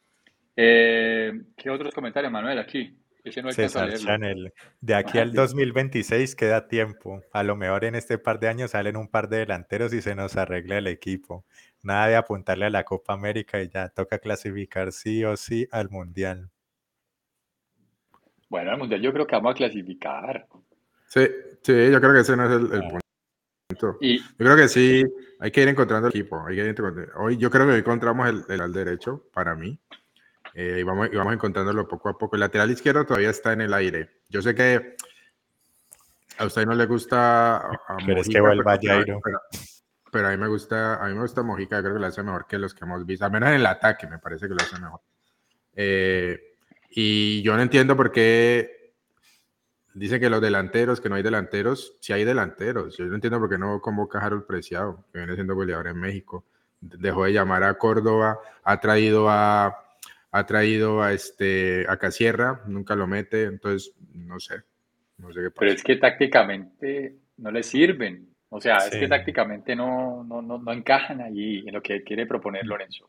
Eh, ¿qué otros comentarios, Manuel, aquí? Ese no César. Chanel. De aquí al 2026 queda tiempo. A lo mejor en este par de años salen un par de delanteros y se nos arregla el equipo. Nada de apuntarle a la Copa América y ya toca clasificar sí o sí al Mundial. Bueno, al Mundial yo creo que vamos a clasificar. Sí, sí, yo creo que ese no es el, el punto. Y Yo creo que sí, hay que ir encontrando el equipo. Hay que ir encontrando- Hoy yo creo que hoy encontramos el, el al derecho para mí. Eh, y, vamos, y vamos encontrándolo poco a poco. El lateral izquierdo todavía está en el aire. Yo sé que a usted no le gusta a- a ¿Quieres que Mojica, vuelva pero-? Pero, pero a mí me gusta, a mí me gusta Mojica, creo que lo hace mejor que los que hemos visto. Al menos en el ataque me parece que lo hace mejor. Eh, y yo no entiendo por qué Dice que los delanteros, que no hay delanteros, si hay delanteros. Yo no entiendo por qué no convoca a Harold Preciado, que viene siendo goleador en México. Dejó de llamar a Córdoba, ha traído a ha traído a este a Casierra, nunca lo mete, entonces no sé, no sé qué pasa. Pero es que tácticamente no le sirven. O sea, es Sí. que tácticamente no, no, no, no encajan allí en lo que quiere proponer Lorenzo.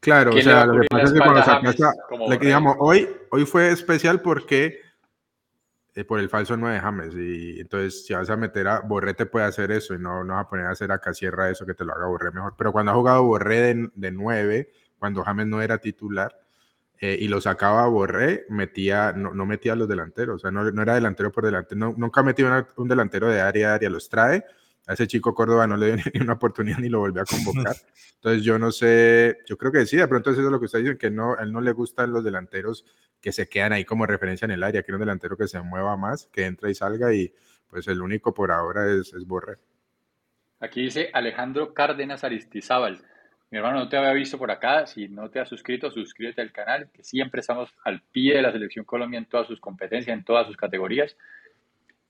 Claro, o ¿Quién le va sea, lo que pasa es que cuando James Borrell? digamos, hoy, hoy fue especial porque eh, por el falso 9 de James, y entonces si vas a meter a Borré te puede hacer eso y no, no vas a poner a hacer a Casierra eso que te lo haga Borré mejor. Pero cuando ha jugado Borré de, de 9, cuando James no era titular eh, y lo sacaba a Borré, metía, no, no metía a los delanteros, o sea, no, no era delantero por delante, no, nunca metió una- un delantero de área a área, los trae. A ese chico Córdoba no le dio <laughs> ni una oportunidad ni lo volvió a convocar. <laughs> Entonces yo no sé, yo creo que sí, de pronto eso es lo que ustedes dicen, que no, a él no le gustan los delanteros que se quedan ahí como referencia en el área, que un delantero que se mueva más, que entra y salga y pues el único por ahora es, es Borré. Aquí dice Alejandro Cárdenas Aristizábal. Mi hermano, no te había visto por acá. Si no te has suscrito, suscríbete al canal, que siempre estamos al pie de la selección Colombia en todas sus competencias, en todas sus categorías.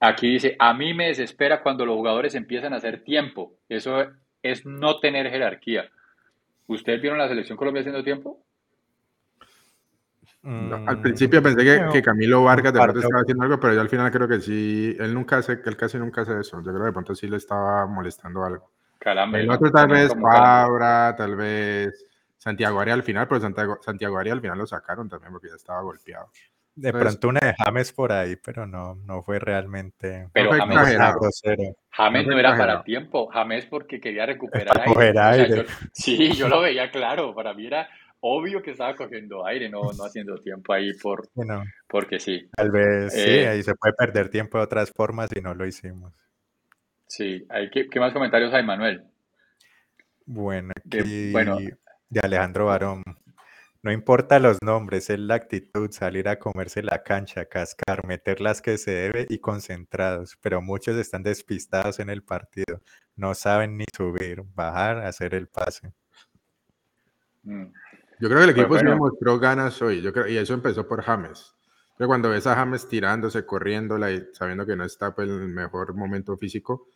Aquí dice, a mí me desespera cuando los jugadores empiezan a hacer tiempo. Eso es no tener jerarquía. ¿Ustedes vieron la selección Colombia haciendo tiempo? No, al principio pensé que, no, que Camilo Vargas de pronto comparto. estaba haciendo algo, pero yo al final creo que sí, él nunca hace, que él casi nunca hace eso. Yo creo que de pronto sí le estaba molestando algo. Caramba, El otro tal no vez. Fabra, tal vez Santiago Arias al final, pero Santiago, Santiago Arias al final lo sacaron también porque ya estaba golpeado. De Entonces- pronto una de James por ahí, pero no, no fue realmente Pero fue James. James No era exagerado. para tiempo. James porque quería recuperar aire. coger O sea, aire. yo- <laughs> sí, yo lo veía claro. Para mí era obvio que estaba cogiendo aire, no, no haciendo tiempo ahí por, Bueno, porque sí. tal vez sí, Eh, ahí se puede perder tiempo de otras formas y no lo hicimos. Sí, hay que, ¿qué más comentarios hay, Manuel? Bueno, De- bueno. de Alejandro Barón. No importa los nombres, es la actitud, salir a comerse la cancha, cascar, meter las que se debe y concentrados, pero muchos están despistados en el partido, no saben ni subir, bajar, hacer el pase. Mm. Yo creo que el Pues equipo sí bueno. demostró ganas hoy, yo creo, y eso empezó por James. Pero cuando ves a James tirándose, corriéndola y sabiendo que no está pues, en el mejor momento físico,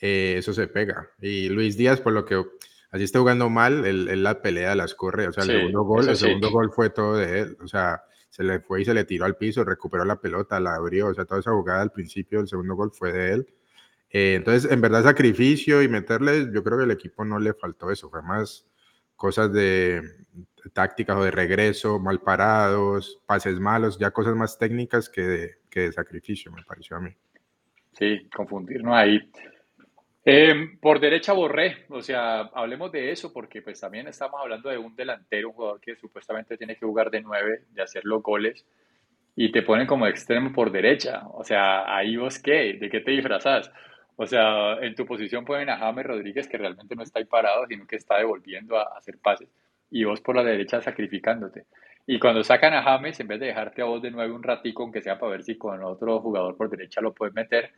eh, eso se pega. Y Luis Díaz, por lo que así está jugando mal, él, la pelea las corre. O sea, el segundo gol, el segundo gol fue todo de él. O sea, se le fue y se le tiró al piso, recuperó la pelota, la abrió. O sea, toda esa jugada al principio del segundo gol fue de él. Eh, entonces, en verdad, sacrificio y meterle, yo creo que el equipo no le faltó eso. Fue más cosas de tácticas o de regreso, mal parados, pases malos, ya cosas más técnicas que de, que de sacrificio, me pareció a mí. Sí, confundirnos ahí. Em, por derecha borré, o sea, hablemos de eso porque pues también estamos hablando de un delantero, un jugador que supuestamente tiene que jugar de nueve, de hacer los goles, y te ponen como extremo por derecha, o sea, ahí vos qué, ¿de qué te disfrazas? O sea, en tu posición ponen a James Rodríguez que realmente no está ahí parado, sino que está devolviendo a, hacer pases, y vos por la derecha sacrificándote. Y cuando sacan a James, en vez de dejarte a vos de nueve un ratico, aunque sea para ver si con otro jugador por derecha lo puedes meter,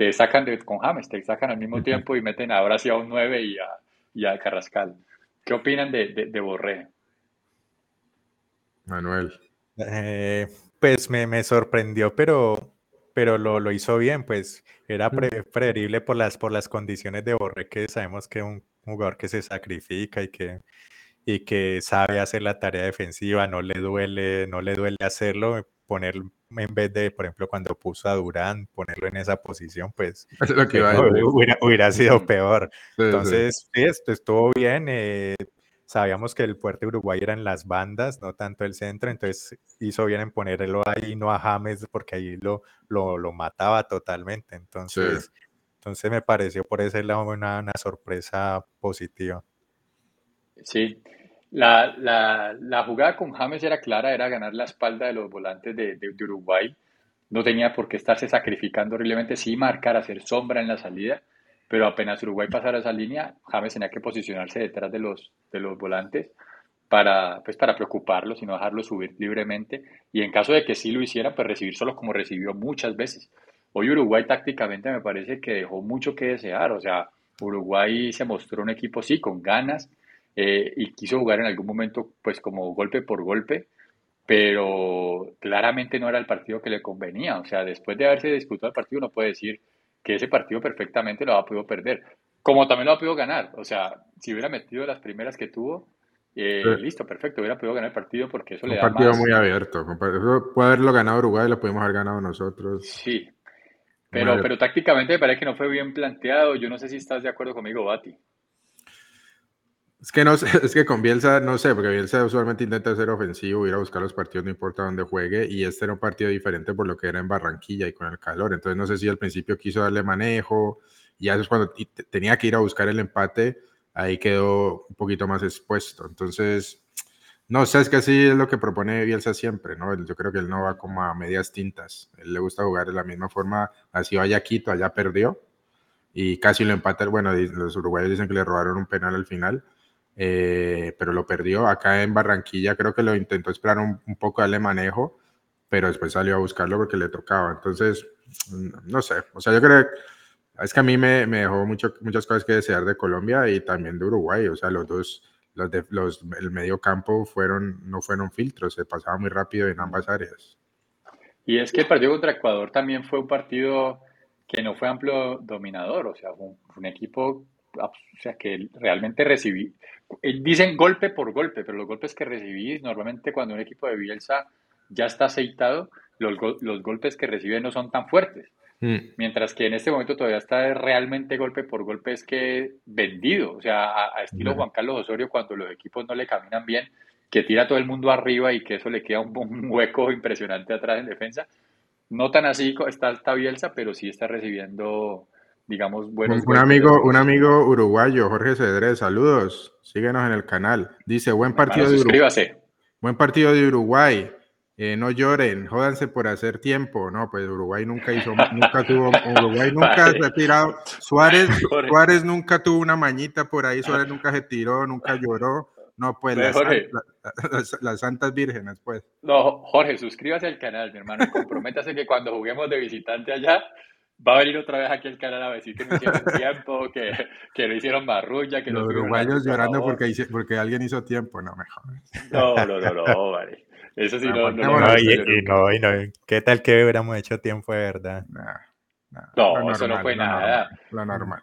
te sacan de, con James, te sacan al mismo tiempo y meten ahora sí a un 9 y a, y a Carrascal. ¿Qué opinan de, de, Borré? Manuel. Eh, pues me, me, sorprendió, pero, pero lo, lo, hizo bien, pues era preferible por las, por las condiciones de Borré, que sabemos que es un jugador que se sacrifica y que, y que sabe hacer la tarea defensiva, no le duele, no le duele hacerlo, poner en vez de, por ejemplo, cuando puso a Durán, ponerlo en esa posición, pues <laughs> hubiera, sido peor. Entonces, sí. esto estuvo bien. Eh, sabíamos que el fuerte Uruguay eran las bandas, no tanto el centro, entonces hizo bien en ponerlo ahí, no a James, porque ahí lo, lo, lo mataba totalmente. Entonces, entonces me pareció por ese lado una, una sorpresa positiva. Sí, la, la, jugada con James era clara, era ganar la espalda de los volantes de, Uruguay. No tenía por qué estarse sacrificando horriblemente, sí marcar, hacer sombra en la salida, pero apenas Uruguay pasara esa línea, James tenía que posicionarse detrás de los, de los volantes para, pues para preocuparlos y no dejarlos subir libremente. Y en caso de que sí lo hiciera, pues recibir solo como recibió muchas veces. Hoy Uruguay tácticamente me parece que dejó mucho que desear. O sea, Uruguay se mostró un equipo, sí, con ganas, eh, y quiso jugar en algún momento pues como golpe por golpe, pero claramente no era el partido que le convenía. O sea, después de haberse disputado el partido, uno puede decir que ese partido perfectamente lo ha podido perder, como también lo ha podido ganar. O sea, si hubiera metido las primeras que tuvo, eh, listo, perfecto, hubiera podido ganar el partido porque eso le da Un partido muy abierto. Puede haberlo ganado Uruguay, lo pudimos haber ganado nosotros. Sí, pero, pero tácticamente me parece que no fue bien planteado. Yo no sé si estás de acuerdo conmigo, Bati. Es que no <laughs> es que con Bielsa, no sé, porque Bielsa usualmente intenta ser ofensivo, ir a buscar los partidos, no importa dónde juegue, y este era un partido diferente por lo que era en Barranquilla y con el calor. Entonces no sé si al principio quiso darle manejo, y ya es cuando tenía que ir a buscar el empate, ahí quedó un poquito más expuesto. Entonces, no sé, es que así es lo que propone Bielsa siempre, ¿no? Yo creo que él no va como a medias tintas. Él le gusta jugar de la misma forma, así vaya Quito, allá perdió, y casi lo empata. Bueno, los uruguayos dicen que le robaron un penal al final eh, pero lo perdió. Acá en Barranquilla creo que lo intentó esperar un, poco, darle manejo, pero después salió a buscarlo porque le tocaba. Entonces, mm, no sé, o sea, yo creo es que a mí me, me dejó mucho, muchas cosas que desear de Colombia y también de Uruguay, o sea, los dos, los de, los, el medio campo fueron, no fueron filtros, se pasaba muy rápido en ambas áreas. Y es que el partido contra Ecuador también fue un partido que no fue amplio dominador, o sea, un, un equipo o sea, que realmente recibí, dicen golpe por golpe, pero los golpes que recibí, normalmente cuando un equipo de Bielsa ya está aceitado, los, los golpes que recibe no son tan fuertes. Mm. Mientras que en este momento todavía está realmente golpe por golpe, es que vendido, o sea, a, estilo Juan Carlos Osorio, cuando los equipos no le caminan bien, que tira todo el mundo arriba y que eso le queda un, un hueco impresionante atrás en defensa. No tan así está, está Bielsa, pero sí está recibiendo digamos, buenos. Un, amigo, un amigo uruguayo, Jorge Cedrés, saludos, síguenos en el canal. Dice, buen partido de Uruguay. Buen partido de Uruguay. Eh, no lloren, jódanse por hacer tiempo. No, pues Uruguay nunca hizo, nunca tuvo, Uruguay <laughs> nunca se ha tirado. Suárez, <laughs> Suárez nunca tuvo una mañita por ahí, Suárez nunca se tiró, nunca lloró. No, pues <laughs> las, las, santas vírgenes, pues. No, Jorge, suscríbase al canal, mi hermano. Comprométase que cuando juguemos de visitante allá, va a venir otra vez aquí el canal a decir que no hicieron tiempo, que, que lo hicieron marrulla, que los uruguayos llorando porque, porque alguien hizo tiempo, no mejor. No, no, no, no, vale. Eso sí, no, no, no, y, no, y no, ¿Qué tal que hubiéramos hecho tiempo de verdad? no, eso no fue nada. Lo normal.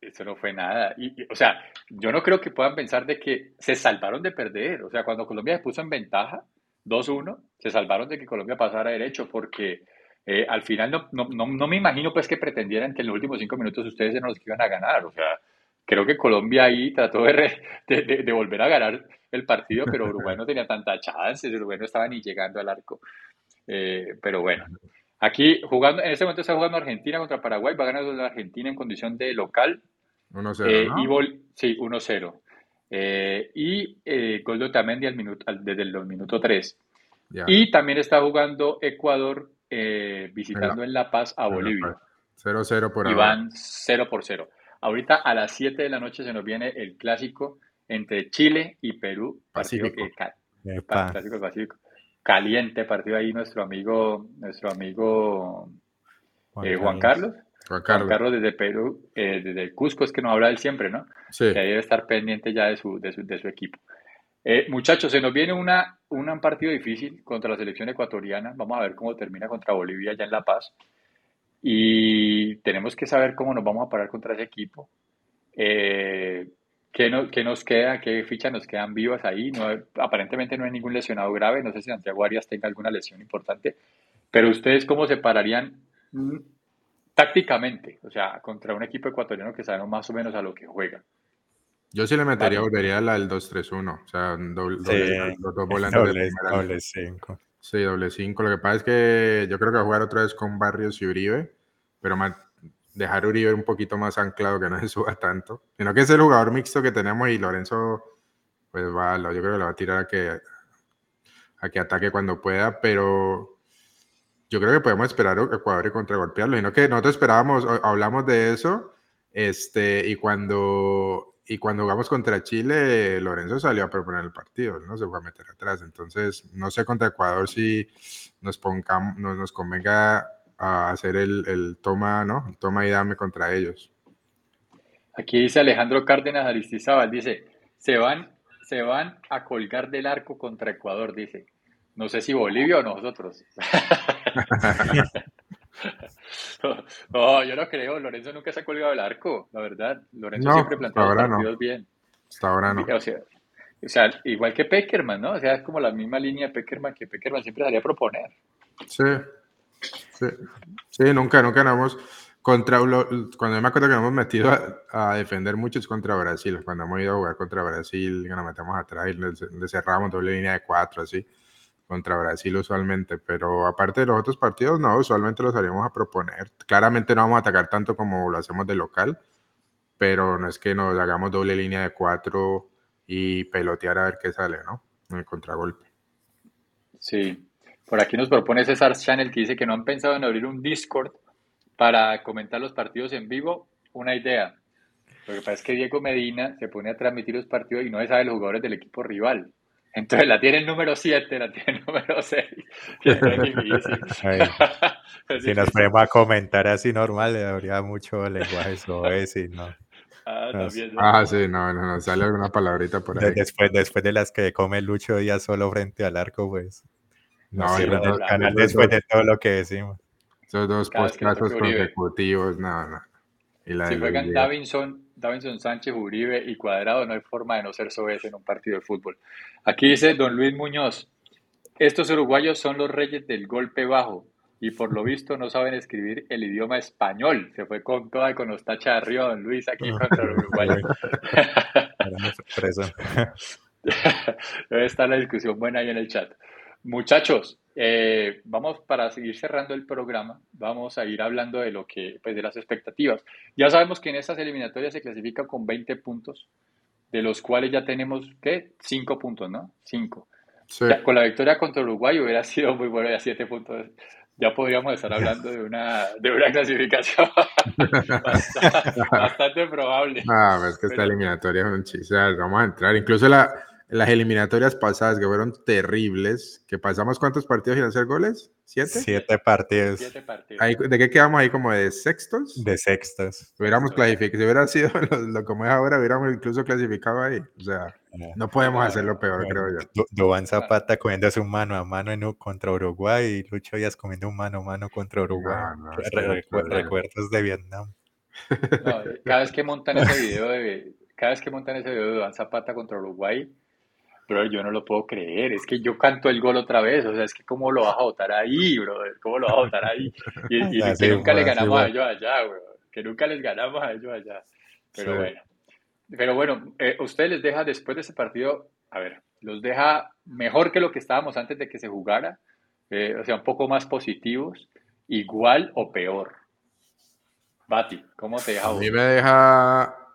eso no fue nada. Y, o sea, yo no creo que puedan pensar de que se salvaron de perder. O sea, cuando Colombia se puso en ventaja, 2-1, se salvaron de que Colombia pasara derecho, porque eh, al final no, no, no, me imagino pues que pretendieran que en los últimos cinco minutos ustedes se nos iban a ganar. O sea, creo que Colombia ahí trató de, de, de, volver a ganar el partido, pero <laughs> Uruguay no tenía tanta chance, Uruguay no estaba ni llegando al arco. Eh, pero bueno, aquí jugando, en este momento está jugando Argentina contra Paraguay, va a ganar la Argentina en condición de local. 1-0. Eh, sí, 1-0. Eh, y gol de Otamendi al minuto, desde el minuto 3. Y también está jugando Ecuador eh, visitando en La Paz a Bolivia. 0-0 por ahora. Y van 0 por 0. Ahorita a las 7 de la noche se nos viene el clásico entre Chile y Perú. Pacífico. clásico Pacífico. Caliente partido ahí nuestro amigo, nuestro amigo Juan Carlos Juan Carlos. desde Perú, eh, desde Cusco, es que nos habla él siempre, ¿no? Sí. Que debe estar pendiente ya de su, de su, de su equipo. Eh, muchachos, se nos viene una, un partido difícil contra la selección ecuatoriana. Vamos a ver cómo termina contra Bolivia ya en La Paz. Y tenemos que saber cómo nos vamos a parar contra ese equipo. Eh, ¿qué, no, ¿Qué nos queda? ¿Qué fichas nos quedan vivas ahí? Aparentemente no hay ningún lesionado grave. No sé si Santiago Arias tenga alguna lesión importante. Pero ustedes, ¿cómo se pararían tácticamente, o sea, contra un equipo ecuatoriano que sabe más o menos a lo que juega. Yo sí le metería, volvería la del 2-3-1, o sea, doble, sí, doble, <laughs> doble 5. Sí, doble 5. Lo que pasa es que yo creo que va a jugar otra vez con Barrios y Uribe, pero dejar a Uribe un poquito más anclado que no <laughs> se suba tanto. Sino que es el jugador mixto que tenemos y Lorenzo, pues va, yo creo que le va a tirar a que, a que ataque cuando pueda, pero yo creo que podemos esperar a Ecuador y contragolpearlo. Y no que nosotros esperábamos, hablamos de eso, este, y cuando, y cuando jugamos contra Chile, Lorenzo salió a proponer el partido, no se fue a meter atrás. Entonces, no sé contra Ecuador si nos, pongamos, nos, nos convenga a hacer el, el, toma, ¿no? El toma y dame contra ellos. Aquí dice Alejandro Cárdenas Aristizábal, dice, se van, se van a colgar del arco contra Ecuador, dice. No sé si Bolivia o nosotros. <laughs> <laughs> <laughs> no, yo no creo. Lorenzo nunca se ha colgado el arco, la verdad. Lorenzo siempre plantea los partidos bien. Hasta ahora no. O sea, o sea, igual que Peckerman, ¿no? O sea, es como la misma línea de Peckerman que Peckerman siempre salía a proponer. Sí. Sí, sí nunca, nunca nos contra cuando me acuerdo que nos hemos metido a, defender muchos contra Brasil, cuando hemos ido a jugar contra Brasil, que nos metemos atrás y le, le cerramos doble línea de cuatro, así contra Brasil usualmente, pero aparte de los otros partidos, no, usualmente los haríamos a proponer. Claramente no vamos a atacar tanto como lo hacemos de local, pero no es que nos hagamos doble línea de cuatro y pelotear a ver qué sale, ¿no? En el contragolpe. Sí, por aquí nos propone César Channel que dice que no han pensado en abrir un Discord para comentar los partidos en vivo. Una idea. Lo que pasa es que Diego Medina se pone a transmitir los partidos y no sabe los jugadores del equipo rival. Entonces la tiene el número 7, la tiene el número 6. <laughs> si nos ponemos a comentar así normal, le habría mucho lenguaje suave, no. Ah, ah, sí, no, no, no, sale alguna palabrita por ahí. Después, después de las que come Lucho ya solo frente al arco, pues. No, no, canal después de todo lo que decimos. Esos dos postcasos consecutivos, no, no. Y la si juegan Davinson, Davinson Sánchez, Uribe y Cuadrado, no hay forma de no ser soez en un partido de fútbol. Aquí dice don Luis Muñoz, estos uruguayos son los reyes del golpe bajo y por lo visto no saben escribir el idioma español. Se fue con toda con los tachas de arriba don Luis aquí contra los uruguayos. <laughs> Debe estar la discusión buena ahí en el chat. Muchachos, eh, vamos para seguir cerrando el programa, vamos a ir hablando de lo que, pues de las expectativas. Ya sabemos que en estas eliminatorias se clasifica con 20 puntos, de los cuales ya tenemos, ¿qué? 5 puntos, ¿no? 5. con la victoria contra Uruguay hubiera sido muy bueno ya 7 puntos. Ya podríamos estar hablando de una, de una clasificación <laughs> bastante, probable. Ah, es que esta eliminatoria es un chiste. Vamos a entrar. Incluso la, las eliminatorias pasadas que fueron terribles, que pasamos cuántos partidos sin hacer goles? ¿Siete? Siete partidos. Siete partidos. ¿De qué quedamos ahí? ¿Como de sextos? De sextos. Hubiéramos clasificado, si hubiera sido <laughs> lo, como es ahora, hubiéramos incluso clasificado ahí. O sea, no podemos hacerlo peor, creo yo. Dubán Zapata comiéndose un mano a mano en, contra Uruguay y Lucho Díaz comiendo un mano a mano contra Uruguay. recuerdos de Vietnam. cada vez que montan ese <laughs> video de, cada vez que montan ese video de Dan Zapata contra Uruguay, pero yo no lo puedo creer, es que yo canto el gol otra vez, o sea, es que cómo lo vas a votar ahí, brother, cómo lo vas a votar ahí, <laughs> y, que nunca le ganamos a ellos allá, bro, que nunca les ganamos a ellos allá, pero bueno, pero bueno, eh, usted les deja después de ese partido, a ver, los deja mejor que lo que estábamos antes de que se jugara, eh, o sea, un poco más positivos, igual o peor. Bati, ¿cómo te deja? A mí me deja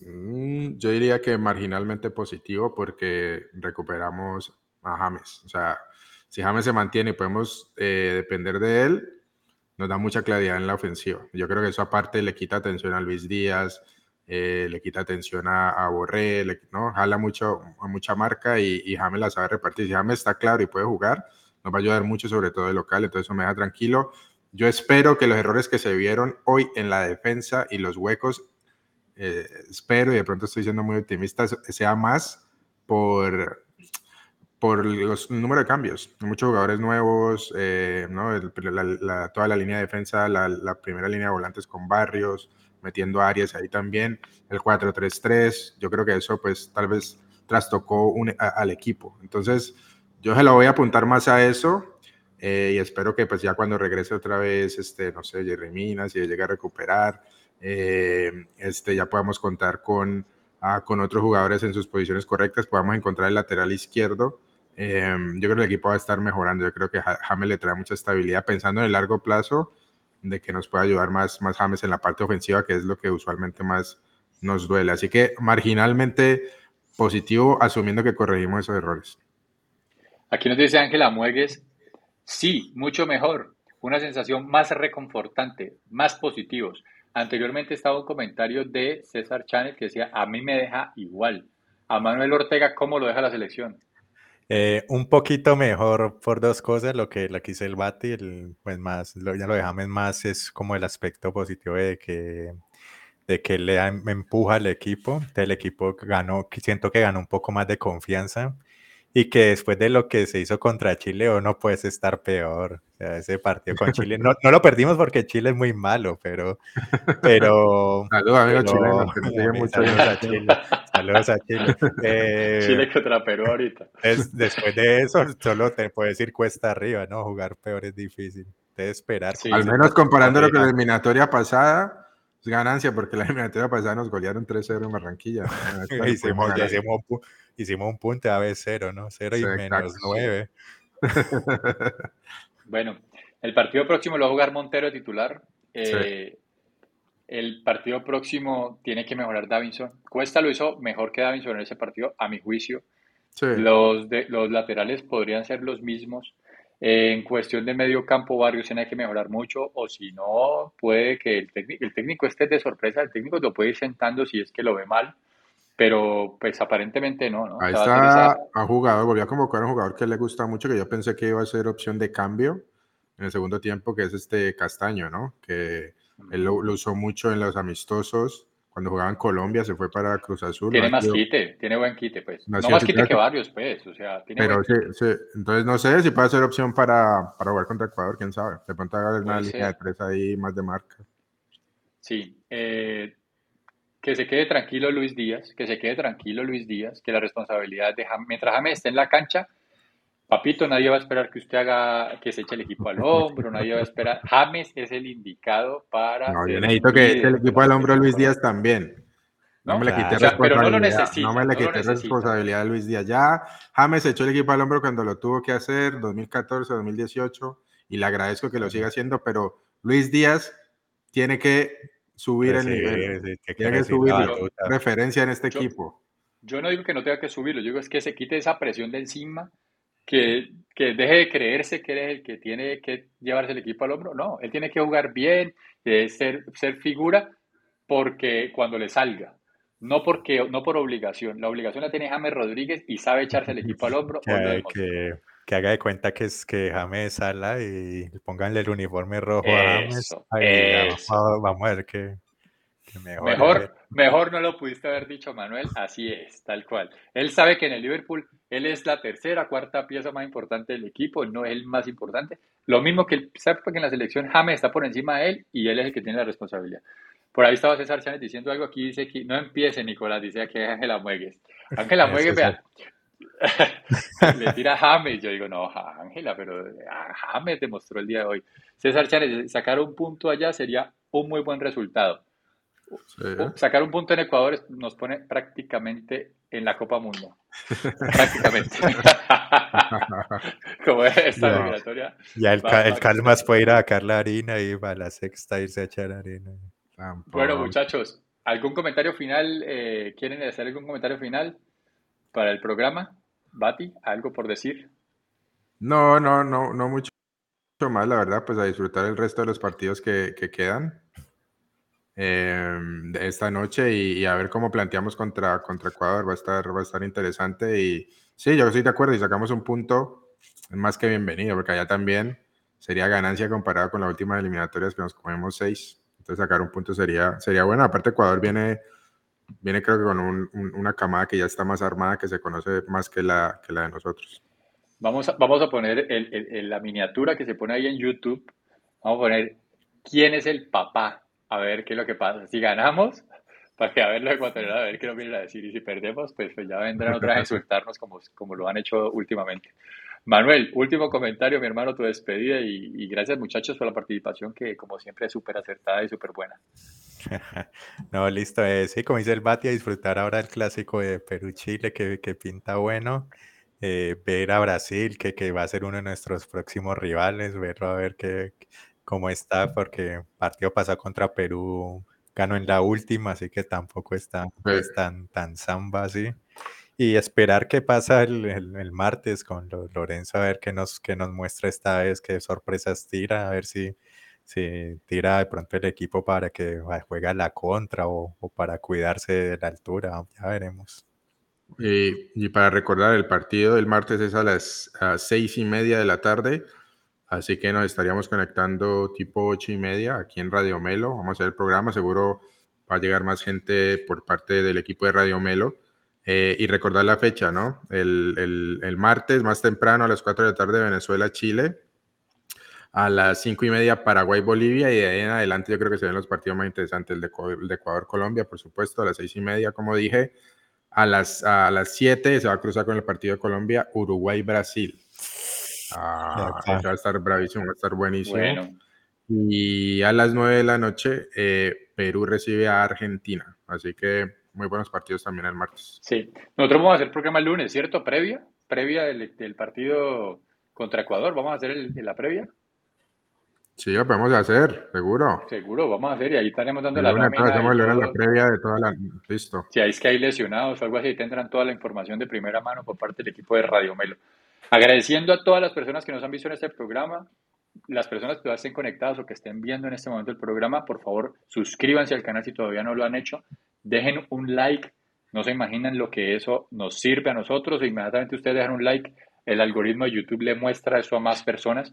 Mm, yo diría que marginalmente positivo porque recuperamos a James. O sea, si James se mantiene y podemos eh, depender de él, nos da mucha claridad en la ofensiva. Yo creo que eso aparte le quita atención a Luis Díaz, eh, le quita atención a, Borré, ¿no? jala mucho, mucha marca y, y, James la sabe repartir. Si James está claro y puede jugar, nos va a ayudar mucho, sobre todo el local, entonces eso me deja tranquilo. Yo espero que los errores que se vieron hoy en la defensa y los huecos eh, espero, y de pronto estoy siendo muy optimista, sea más por, por los, el número de cambios. Muchos jugadores nuevos, eh, ¿no? toda la línea de defensa, la, primera línea de volantes con Barrios, metiendo Arias ahí también, el 4-3-3, yo creo que eso pues tal vez trastocó al equipo. Entonces, yo se lo voy a apuntar más a eso eh, y espero que pues ya cuando regrese otra vez, este, no sé, Jerry Minas, y llegue a recuperar, eh, este, ya podamos contar con, ah, con otros jugadores en sus posiciones correctas, podamos encontrar el lateral izquierdo. Eh, yo creo que el equipo va a estar mejorando. Yo creo que James le trae mucha estabilidad pensando en el largo plazo de que nos pueda ayudar más, más James en la parte ofensiva, que es lo que usualmente más nos duele. Así que marginalmente positivo, asumiendo que corregimos esos errores. Aquí nos dice Ángela Muegues, sí, mucho mejor, una sensación más reconfortante, más positivos. Anteriormente estaba un comentario de César Chávez que decía, a mí me deja igual. A Manuel Ortega, ¿cómo lo deja la selección? Eh, un poquito mejor por dos cosas, lo que, lo que hice el Bati, el, pues más, lo, ya lo dejamos más, es como el aspecto positivo de que, de que le empuja al equipo, el equipo ganó, siento que ganó un poco más de confianza y que después de lo que se hizo contra Chile o no puedes estar peor. O sea, ese partido con Chile, no, no, lo perdimos porque Chile es muy malo, pero... pero <laughs> saludos amigos chilenos, <laughs> saludos, a Chile, saludos a Chile. <laughs> Eh, Chile contra Perú ahorita. Es, después de eso, solo te puedes ir cuesta arriba, ¿no? Jugar peor es difícil. Te esperar. Al menos comparándolo con la eliminatoria pasada, es ganancia porque la eliminatoria pasada nos golearon 3-0 en Barranquilla. hicimos, hicimos, hicimos, un punto a B0, ¿no? 0 y menos 9. <laughs> bueno, el partido próximo lo va a jugar Montero titular. Eh, el partido próximo tiene que mejorar Davinson. Cuesta lo hizo mejor que Davinson en ese partido, a mi juicio. Los, de, los laterales podrían ser los mismos en cuestión de medio campo, Barrios tiene que mejorar mucho, o si no, puede que el, técnico, el técnico esté de sorpresa, el técnico lo puede ir sentando si es que lo ve mal, pero pues aparentemente no. ¿no? Ahí está, a jugador, volvió a convocar a un jugador que le gusta mucho, que yo pensé que iba a ser opción de cambio en el segundo tiempo, que es este Castaño, ¿no? Que él lo usó mucho en los amistosos cuando jugaba en Colombia se fue para Cruz Azul. Tiene más quite, tiene buen quite, pues. No, más quite que varios, pues. O sea, tiene Pero sí, sí, entonces no sé si puede ser opción para, para jugar contra Ecuador, quién sabe. De pronto haga una línea de tres ahí más de marca. Sí. Eh, que se quede tranquilo Luis Díaz, que se quede tranquilo Luis Díaz, que la responsabilidad de James, mientras James esté en la cancha, Papito, nadie va a esperar que usted haga, que se eche el equipo al hombro, nadie va a esperar. James es el indicado para. No, yo necesito que eche el equipo al hombro Luis Díaz también. No, me le quité responsabilidad. No, lo necesita, no me le quité responsabilidad a Luis Díaz. Ya James echó el equipo al hombro cuando lo tuvo que hacer, 2014, 2018, y le agradezco que lo siga haciendo, pero Luis Díaz tiene que subir pues el nivel. tiene que subir la referencia en este equipo. Yo no digo que no tenga que subirlo, yo digo es que se quite esa presión de encima que, que, deje de creerse que es el que tiene que llevarse el equipo al hombro. No, él tiene que jugar bien, eh, ser, ser figura porque cuando le salga, no porque no por obligación. La obligación la tiene James Rodríguez y sabe echarse el equipo al <laughs> hombro. Que, que, haga de cuenta que es que James sala y pónganle el uniforme rojo a James. vamos a ver qué, Mejor, mejor, no lo pudiste haber dicho, Manuel. Así es, tal cual. Él sabe que en el Liverpool él es la tercera, cuarta pieza más importante del equipo, no es el más importante. Lo mismo que él sabe que en la selección James está por encima de él y él es el que tiene la responsabilidad. Por ahí estaba César Chávez diciendo algo aquí, dice que no empiece, Nicolás, dice aquí Ángela Muegues. <laughs> Ángela Muegues, vea, <laughs> le tira a James. Yo digo, no, Ángela, pero James demostró el día de hoy. César Chávez, sacar un punto allá sería un muy buen resultado. Sacar un punto en Ecuador nos pone prácticamente en la Copa Mundo. <laughs> prácticamente. <laughs> Como esta Ya el, Calmas puede ir a sacar la harina y va a la sexta irse a echar harina. Bueno, muchachos, ¿algún comentario final? Eh, ¿Quieren hacer algún comentario final para el programa? Bati, ¿algo por decir? No, no, no, no mucho más, la verdad, pues a disfrutar el resto de los partidos que, que quedan eh, esta noche y, a ver cómo planteamos contra, contra Ecuador. Va a, estar, va a estar interesante y sí, yo estoy de acuerdo y sacamos un punto más que bienvenido, porque allá también sería ganancia comparado con las últimas eliminatorias que nos comemos seis. Entonces sacar un punto sería, sería bueno. Aparte Ecuador viene, viene creo que con una camada que ya está más armada, que se conoce más que la, que la de nosotros. Vamos a, vamos a poner el, la miniatura que se pone ahí en YouTube. Vamos a poner quién es el papá a ver qué es lo que pasa. Si ganamos, para que a ver los ecuatorianos, a ver qué nos vienen a decir. Y si perdemos, pues, pues ya vendrán otras a <laughs> insultarnos como, como lo han hecho últimamente. Manuel, último comentario, mi hermano, tu despedida y, gracias muchachos por la participación que como siempre es súper acertada y súper buena. <laughs> no, listo, eh, sí, como dice el Bati, a disfrutar ahora el clásico de Perú-Chile que, que, pinta bueno, eh, ver a Brasil que, que, va a ser uno de nuestros próximos rivales, verlo a ver qué, cómo está, porque partido pasado contra Perú ganó en la última, así que tampoco está pues, tan, tan samba así. Y esperar qué pasa el, el, martes con Lorenzo, a ver qué nos, qué nos muestra esta vez, qué sorpresas tira, a ver si, si tira de pronto el equipo para que juegue la contra o, para cuidarse de la altura, ya veremos. Y, y, para recordar, el partido del martes es a las seis y media de la tarde Así que nos estaríamos conectando tipo ocho y media aquí en Radio Melo. Vamos a hacer el programa. Seguro va a llegar más gente por parte del equipo de Radio Melo. Eh, y recordar la fecha, ¿no? El, el, martes más temprano a las 4 de la tarde Venezuela, Chile. A las cinco y media Paraguay, Bolivia. Y de ahí en adelante yo creo que se ven los partidos más interesantes. El de, de Ecuador, Colombia, por supuesto, a las seis y media, como dije. A las, a las 7 se va a cruzar con el partido de Colombia, Uruguay, Brasil. Ah, va a estar bravísimo, va a estar buenísimo. Y a las 9 de la noche, eh, Perú recibe a Argentina. Así que muy buenos partidos también el martes. Sí, nosotros vamos a hacer programa el lunes, ¿cierto? Previa, previa del, partido contra Ecuador. ¿Vamos a hacer el, la previa? Sí, lo podemos hacer, seguro. Seguro, vamos a hacer y ahí estaremos dando la, la previa de toda la... Listo. Si hay, es que hay lesionados o algo así, tendrán toda la información de primera mano por parte del equipo de Radio Melo. Agradeciendo a todas las personas que nos han visto en este programa, las personas que estén conectadas o que estén viendo en este momento el programa, por favor, suscríbanse al canal si todavía no lo han hecho, dejen un like, no se imaginan lo que eso nos sirve a nosotros, inmediatamente ustedes dejan un like, el algoritmo de YouTube le muestra eso a más personas.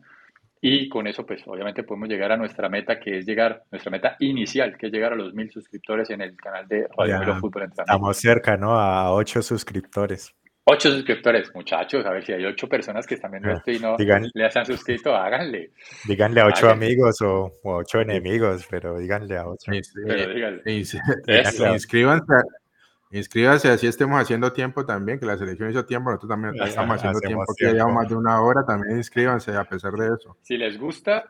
Y con eso pues obviamente podemos llegar a nuestra meta que es llegar, nuestra meta inicial, que es llegar a los mil suscriptores en el canal de Radio Fútbol Estamos cerca, ¿no? A ocho suscriptores. Ocho suscriptores, muchachos. A ver si hay ocho personas que están viendo esto y no le han suscrito, háganle. Díganle a ocho amigos o, ocho enemigos, pero díganle a ocho. inscríbanse, inscríbanse, así estemos haciendo tiempo también, que la selección hizo tiempo, nosotros también estamos haciendo tiempo, que llevamos más de una hora, también inscríbanse a pesar de eso. Si les gusta,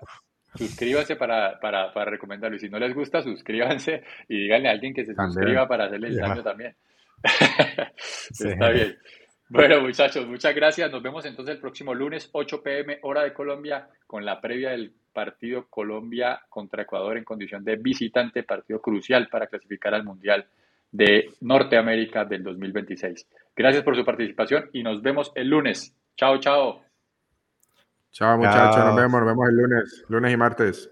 suscríbanse para, para, para recomendarlo. Y si no les gusta, suscríbanse y díganle a alguien que se suscriba para hacerle el daño también. <laughs> Está bien. Bueno, muchachos, muchas gracias. Nos vemos entonces el próximo lunes, 8 pm, hora de Colombia, con la previa del partido Colombia contra Ecuador en condición de visitante, partido crucial para clasificar al Mundial de Norteamérica del 2026. Gracias por su participación y nos vemos el lunes. Chao, chao. Chao, muchachos. Nos vemos, nos vemos el lunes, lunes y martes.